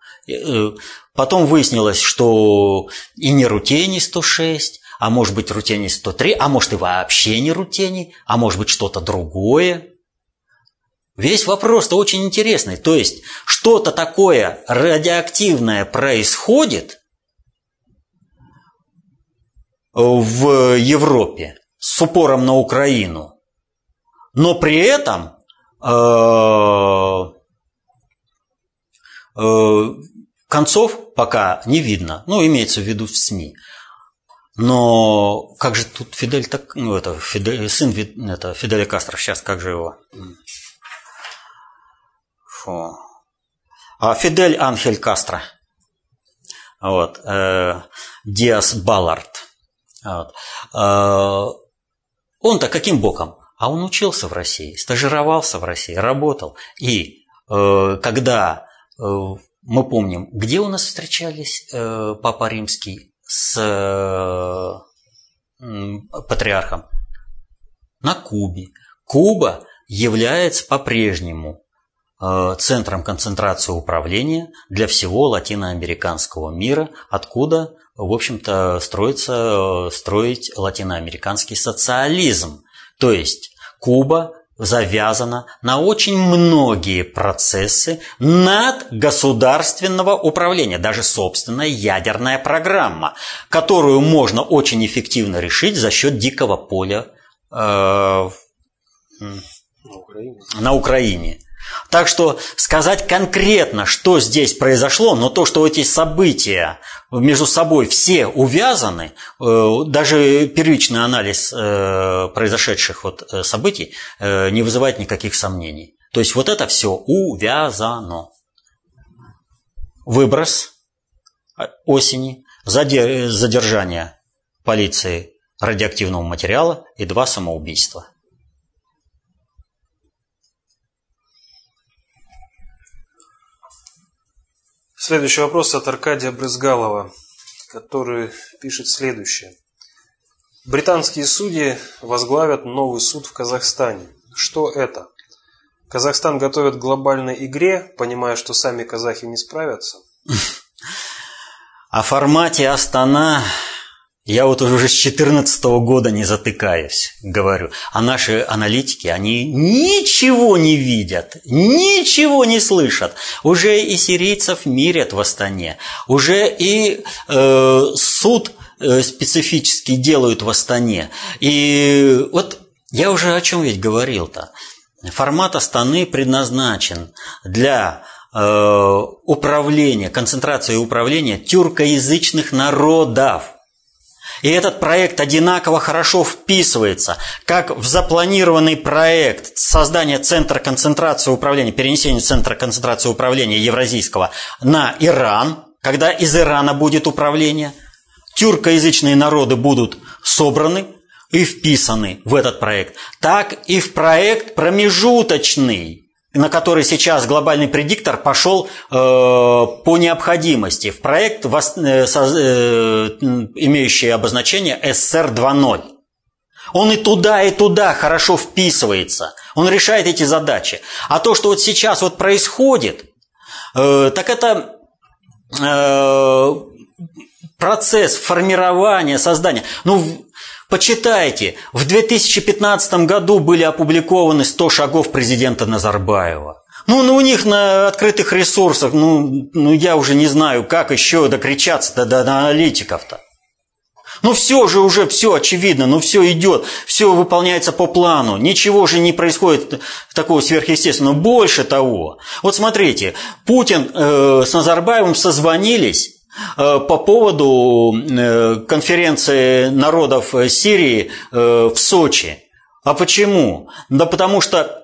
Потом выяснилось, что и не рутений 106, а может быть рутений 103, а может и вообще не рутений, а может быть что-то другое. Весь вопрос-то очень интересный. То есть что-то такое радиоактивное происходит в Европе с упором на Украину, но при этом э, э, концов пока не видно, ну, имеется в виду в СМИ. Но как же тут Фидель так, ну это Фидель, сын это Фиделя Кастро, сейчас как же его? Фу. А Фидель Анхель Кастро. Вот. Э, Диас Баллард. Вот. Э, он-то каким боком? А он учился в России, стажировался в России, работал. И э, когда э, мы помним, где у нас встречались э, Папа Римский с патриархом? На Кубе. Куба является по-прежнему э, центром концентрации управления для всего латиноамериканского мира, откуда, в общем-то, строится, э, строить латиноамериканский социализм. То есть Куба завязана на очень многие процессы надгосударственного управления, даже собственная ядерная программа, которую можно очень эффективно решить за счет дикого поля э, на Украине. На Украине. Так что сказать конкретно, что здесь произошло, но то, что эти события между собой все увязаны, э, даже первичный анализ э, произошедших вот э, событий не вызывает никаких сомнений. То есть вот это все увязано. Выброс осени, задержание полиции радиоактивного материала и два самоубийства. Следующий вопрос от Аркадия Брызгалова, который пишет следующее. Британские судьи возглавят новый суд в Казахстане. Что это? Казахстан готовит к глобальной игре, понимая, что сами казахи не справятся? *laughs* О формате Астана я вот уже с 2014 года не затыкаюсь, говорю. А наши аналитики, они ничего не видят, ничего не слышат. Уже и сирийцев мирят в Астане, уже и э, суд э, специфический делают в Астане. И вот я уже о чем ведь говорил-то. Формат Астаны предназначен для э, управления, концентрации управления тюркоязычных народов – и этот проект одинаково хорошо вписывается как в запланированный проект создания центра концентрации управления, перенесения центра концентрации управления евразийского на Иран, когда из Ирана будет управление. Тюркоязычные народы будут собраны и вписаны в этот проект, так и в проект промежуточный, на который сейчас глобальный предиктор пошел э, по необходимости в проект, вос, э, со, э, имеющий обозначение СССР 2.0. Он и туда, и туда хорошо вписывается. Он решает эти задачи. А то, что вот сейчас вот происходит, э, так это э, процесс формирования, создания. Ну, Почитайте, в 2015 году были опубликованы 100 шагов президента Назарбаева. Ну, ну, у них на открытых ресурсах, ну, ну я уже не знаю, как еще докричаться до, до, аналитиков-то. Ну все же уже, все очевидно, ну все идет, все выполняется по плану, ничего же не происходит такого сверхъестественного. Больше того, вот смотрите, Путин э, с Назарбаевым созвонились, по поводу э, конференции народов Сирии э, в Сочи. А почему? Да потому что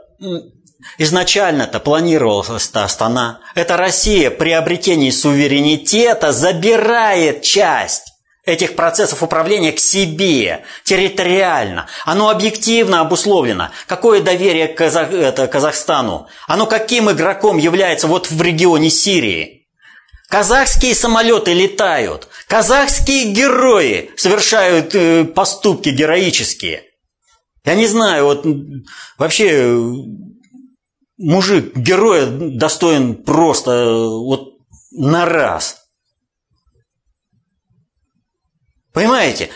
изначально-то планировалась Астана. Это Россия при обретении суверенитета забирает часть этих процессов управления к себе, территориально. Оно объективно обусловлено. Какое доверие к Казахстану? Оно каким игроком является вот в регионе Сирии? Казахские самолеты летают. Казахские герои совершают э, поступки героические. Я не знаю, вот вообще мужик героя достоин просто вот на раз. Понимаете?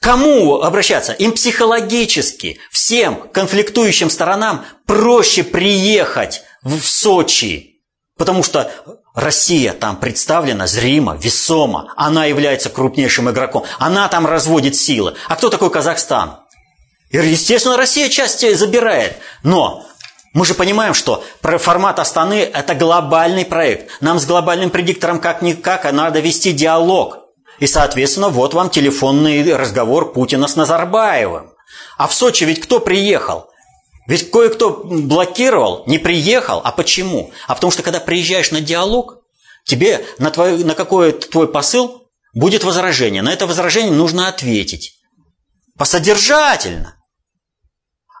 Кому обращаться? Им психологически, всем конфликтующим сторонам проще приехать в Сочи, потому что Россия там представлена зримо, весомо. Она является крупнейшим игроком. Она там разводит силы. А кто такой Казахстан? И, естественно, Россия часть забирает. Но мы же понимаем, что формат Астаны – это глобальный проект. Нам с глобальным предиктором как-никак надо вести диалог. И, соответственно, вот вам телефонный разговор Путина с Назарбаевым. А в Сочи ведь кто приехал? Ведь кое-кто блокировал, не приехал. А почему? А потому что, когда приезжаешь на диалог, тебе на, твой, на какой твой посыл будет возражение. На это возражение нужно ответить. Посодержательно.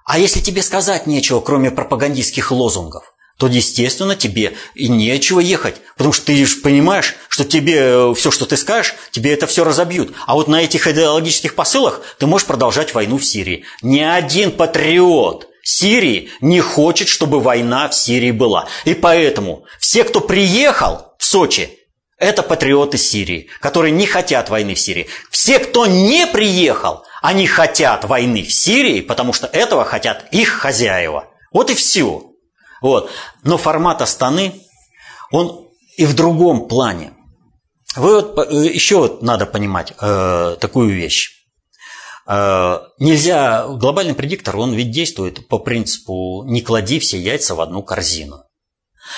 А если тебе сказать нечего, кроме пропагандистских лозунгов, то, естественно, тебе и нечего ехать. Потому что ты же понимаешь, что тебе э, все, что ты скажешь, тебе это все разобьют. А вот на этих идеологических посылах ты можешь продолжать войну в Сирии. Ни один патриот Сирии не хочет, чтобы война в Сирии была. И поэтому все, кто приехал в Сочи, это патриоты Сирии, которые не хотят войны в Сирии. Все, кто не приехал, они хотят войны в Сирии, потому что этого хотят их хозяева. Вот и все. Вот. Но формат Астаны, он и в другом плане. Вы вот, э, еще вот надо понимать э, такую вещь. Э, нельзя, глобальный предиктор, он ведь действует по принципу «не клади все яйца в одну корзину».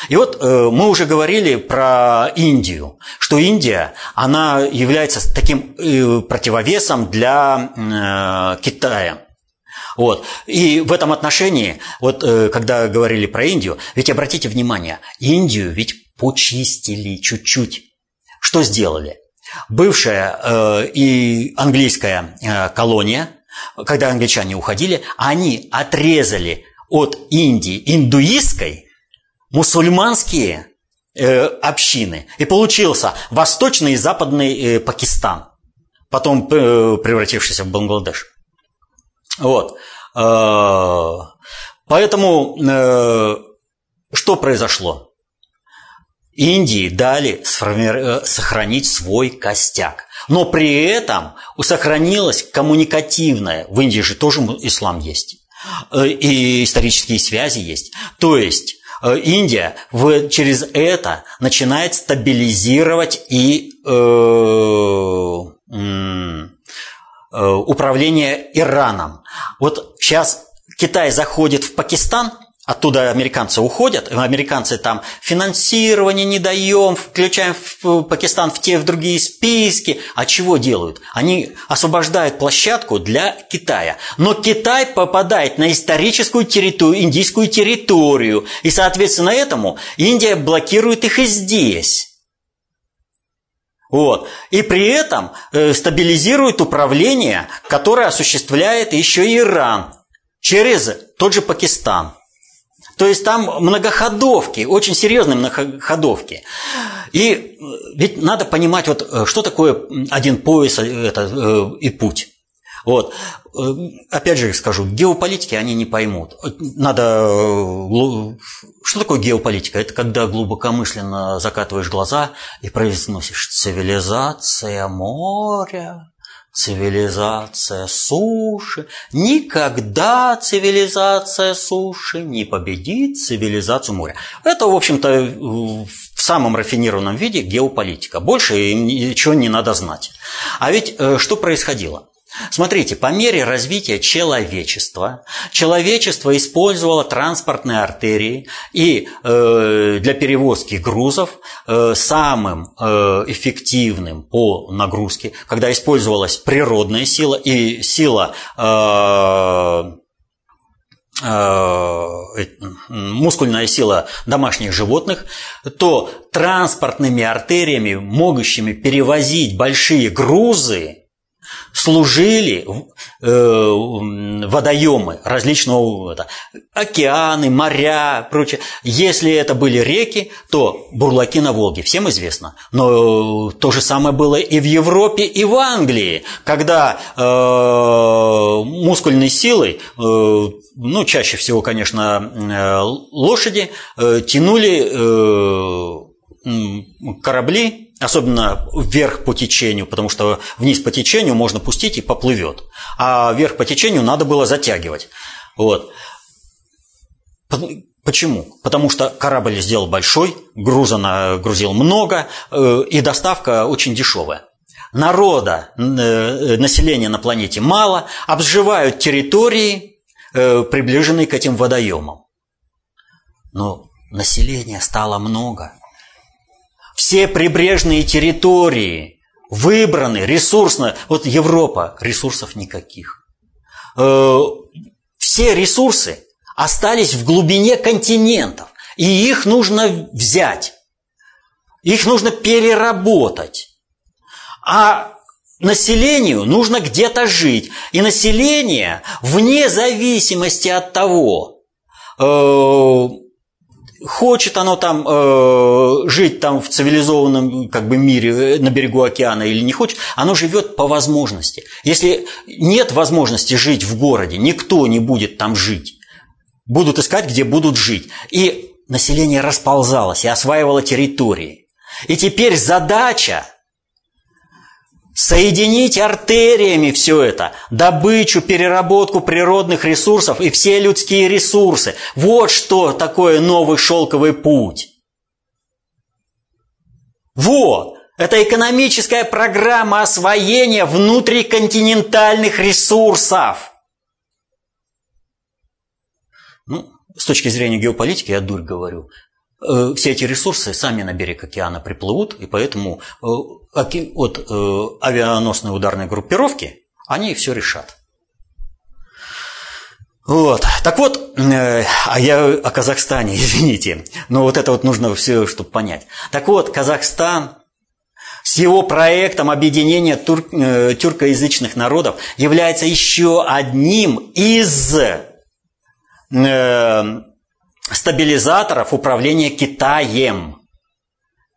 И вот э, мы уже говорили про Индию, что Индия, она является таким э, противовесом для Китая. Вот. И в этом отношении, вот когда говорили про Индию, ведь обратите внимание, Индию ведь почистили чуть-чуть. Что сделали? Бывшая э, и английская э, колония, когда англичане уходили, они отрезали от Индии индуистской мусульманские э, общины. И получился восточный и западный Пакистан, потом превратившийся в Бангладеш. Вот. Поэтому что произошло? Индии дали э, сохранить свой костяк. Но при этом сохранилось коммуникативное. В Индии же тоже ислам есть. И исторические связи есть. То есть Индия через это начинает стабилизировать и э, Э, управления Ираном. Вот сейчас Китай заходит в Пакистан, оттуда американцы уходят, американцы там финансирование не даем, включаем в Пакистан в те, в другие списки. А чего делают? Они освобождают площадку для Китая. Но Китай попадает на историческую территорию, индийскую территорию. И, соответственно, этому Индия блокирует их и здесь. Вот. И при этом э, стабилизирует управление, которое осуществляет еще Иран через тот же Пакистан. То есть там многоходовки, очень серьезные многоходовки. И э, ведь надо понимать, вот, э, что такое один пояс это, и путь. Вот. Э, опять же скажу, геополитики они не поймут. Надо... Э, что такое геополитика? Это когда глубокомысленно закатываешь глаза и произносишь «цивилизация моря», цивилизация суши. Никогда цивилизация суши не победит цивилизацию моря. Это, в общем-то, в самом рафинированном виде геополитика. Больше им ничего не надо знать. А ведь э, что происходило? Смотрите, по мере развития человечества, человечество использовало транспортные артерии и э, для перевозки грузов э, самым э, эффективным по нагрузке, когда использовалась природная сила и сила э, э мускульная сила домашних животных, то транспортными артериями, могущими перевозить большие грузы, служили э, водоемы различного это, океаны, моря, прочее. Если это были реки, то бурлаки на Волге, всем известно. Но то же самое было и в Европе, и в Англии, когда э, мускульной силой, э, ну, чаще всего, конечно, э, лошади, э, тянули э, корабли Особенно вверх по течению, потому что вниз по течению можно пустить и поплывет. А вверх по течению надо было затягивать. Вот. Почему? Потому что корабль сделал большой, груза нагрузил много, э, и доставка очень дешевая. Народа, э, населения на планете мало, обживают территории, э, приближенные к этим водоемам. Но населения стало много – все прибрежные территории выбраны ресурсно. Вот Европа, ресурсов никаких. Э, все ресурсы остались в глубине континентов. И их нужно взять. Их нужно переработать. А населению нужно где-то жить. И население, вне зависимости от того, э, Хочет оно там э, жить там в цивилизованном как бы мире э, на берегу океана или не хочет, оно живет по возможности. Если нет возможности жить в городе, никто не будет там жить. Будут искать, где будут жить. И население расползалось и осваивало территории. И теперь задача Соединить артериями все это, добычу, переработку природных ресурсов и все людские ресурсы. Вот что такое новый шелковый путь. Вот. Это экономическая программа освоения внутриконтинентальных ресурсов. Ну, с точки зрения геополитики я дурь говорю. Э, все эти ресурсы сами на берег океана приплывут, и поэтому э, от э, авианосной ударной группировки они все решат. Вот. Так вот, а я о Казахстане, *laughs* извините, но вот это вот нужно все, чтобы понять. Так вот, Казахстан с его проектом объединения тур, тюркоязычных народов является еще одним из стабилизаторов управления Китаем.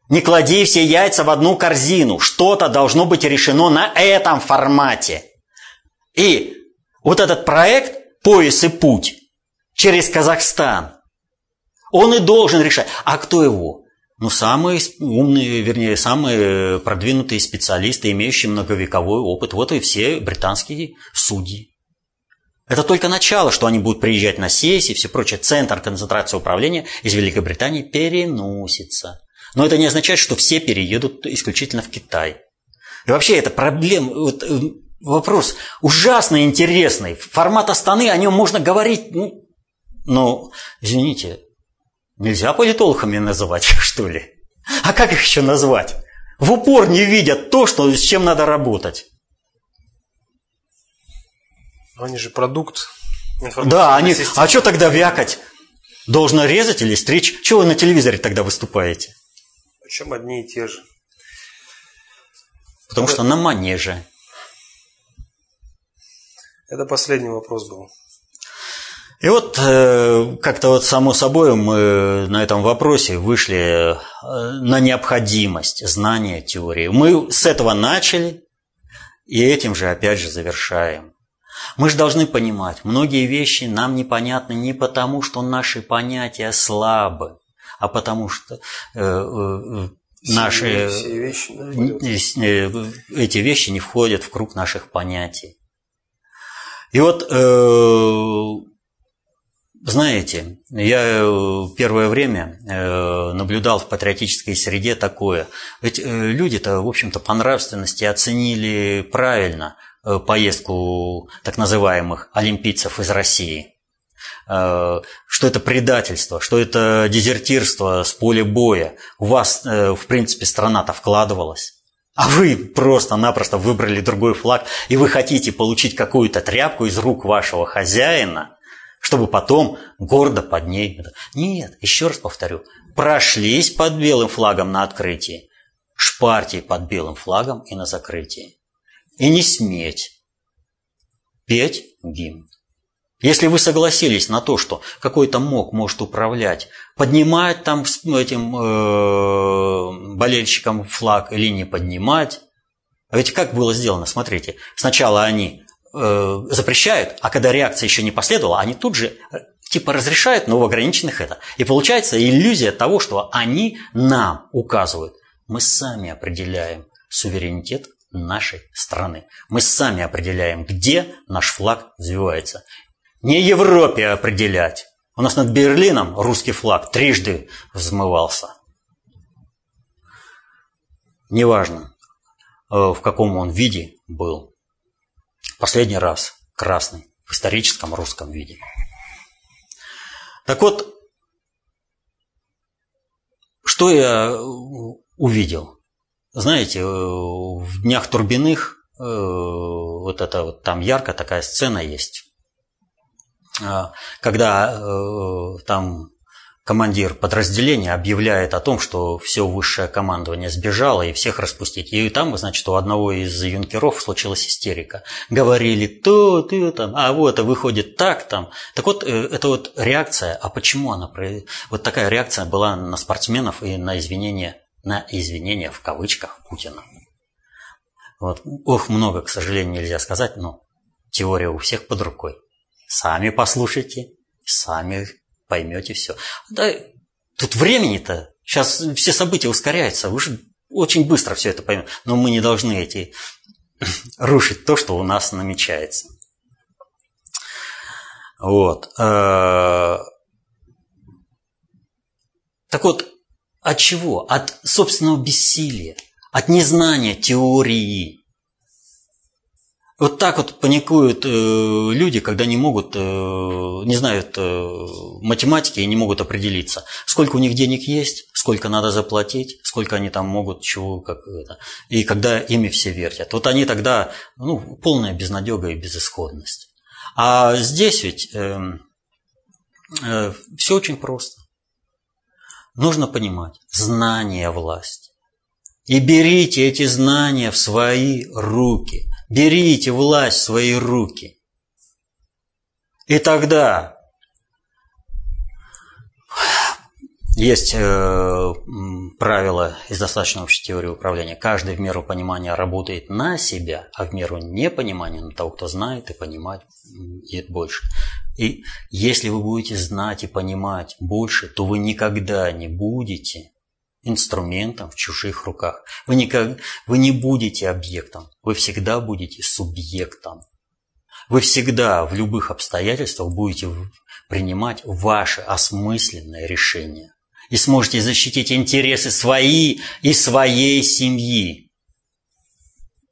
Не клади все яйца в одну корзину. Что-то должно быть решено на этом формате. И вот этот проект «Пояс и путь» через Казахстан, он и должен решать. А кто его? Ну, самые умные, вернее, самые продвинутые специалисты, имеющие многовековой опыт. Вот и все британские судьи. Это только начало, что они будут приезжать на сессии, все прочее. Центр концентрации управления из Великобритании переносится. Но это не означает, что все переедут исключительно в Китай. И вообще это проблема, вот, э, вопрос ужасно интересный. Формат Астаны, о нем можно говорить, ну, но, извините, нельзя политологами называть, *laughs* что ли? А как их еще назвать? В упор не видят то, что, с чем надо работать. Они же продукт Да, они... А что тогда вякать? Должно резать или стричь? Чего вы на телевизоре тогда выступаете? Причем одни и те же. Потому Это... что на манеже. Это последний вопрос был. И вот э, как-то вот само собой мы на этом вопросе вышли э, на необходимость знания теории. Мы с этого начали и этим же опять же завершаем. Мы же должны понимать, многие вещи нам непонятны не потому, что наши понятия слабы, а потому что э, э, наши все вещи э, эти вещи не входят в круг наших понятий. И вот э, знаете, я первое время наблюдал в патриотической среде такое. Ведь люди-то, в общем-то, по нравственности оценили правильно Э, поездку так называемых олимпийцев из России, э, что это предательство, что это дезертирство с поля боя. У вас, э, в принципе, страна-то вкладывалась. А вы просто-напросто выбрали другой флаг, и вы хотите получить какую-то тряпку из рук вашего хозяина, чтобы потом гордо под ней... Нет, еще раз повторю, прошлись под белым флагом на открытии, шпарьте под белым флагом и на закрытии. И не сметь петь гимн. Если вы согласились на то, что какой-то мог может управлять, поднимать там этим э, болельщикам флаг или не поднимать, а ведь как было сделано, смотрите, сначала они э, запрещают, а когда реакция еще не последовала, они тут же э, типа разрешают, но в ограниченных это. И получается иллюзия того, что они нам указывают. Мы сами определяем суверенитет нашей страны. Мы сами определяем, где наш флаг взвивается. Не Европе определять. У нас над Берлином русский флаг трижды взмывался. Неважно, э, в каком он виде был. Последний раз красный, в историческом русском виде. Так вот, что я увидел? Знаете, э, в Днях Турбиных э, вот это вот там ярко такая сцена есть а, когда э, там командир подразделения объявляет о том, что все высшее командование сбежало и всех распустить. И там, значит, у одного из юнкеров случилась истерика. Говорили то, то, там, а вот, а выходит так там. Так вот, это вот реакция, а почему она... Вот такая реакция была на спортсменов и на извинения, на извинения в кавычках Путина. Вот. Ох, много, к сожалению, нельзя сказать, но теория у всех под рукой. Сами послушайте, сами поймете все. Да, тут времени-то, сейчас все события ускоряются, вы же очень быстро все это поймете. Но мы не должны эти *coughs* рушить то, что у нас намечается. Вот. Э, так вот, от чего? От собственного бессилия, от незнания теории. Вот так вот паникуют э, люди, когда не могут, э, не знают э, математики и не могут определиться, сколько у них денег есть, сколько надо заплатить, сколько они там могут, чего, как это. И когда ими все вертят. Вот они тогда, ну, полная безнадега и безысходность. А здесь ведь э, э, все очень просто. Нужно понимать, знание – власть. И берите эти знания в свои руки – Берите власть в свои руки. И тогда есть э, правило из достаточно общей теории управления. Каждый в меру понимания работает на себя, а в меру непонимания на того, кто знает и понимать и больше. И если вы будете знать и понимать больше, то вы никогда не будете инструментом в чужих руках. Вы, никак, вы не будете объектом, вы всегда будете субъектом. Вы всегда в любых обстоятельствах будете принимать ваши осмысленные решения и сможете защитить интересы свои и своей семьи.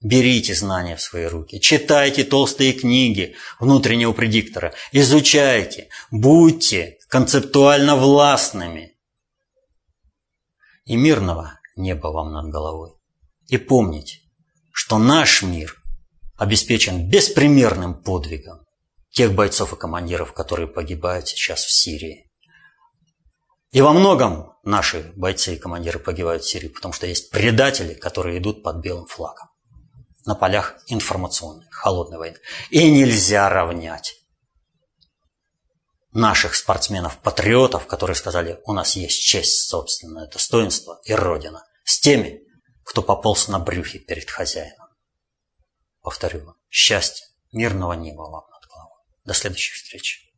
Берите знания в свои руки, читайте толстые книги внутреннего предиктора, изучайте, будьте концептуально властными и мирного неба вам над головой. И помните, что наш мир обеспечен беспримерным подвигом тех бойцов и командиров, которые погибают сейчас в Сирии. И во многом наши бойцы и командиры погибают в Сирии, потому что есть предатели, которые идут под белым флагом на полях информационной, холодной войны. И нельзя равнять наших спортсменов-патриотов, которые сказали, у нас есть честь, собственное достоинство и Родина, с теми, кто пополз на брюхе перед хозяином. Повторю вам, счастья, мирного неба вам над головой. До следующих встреч.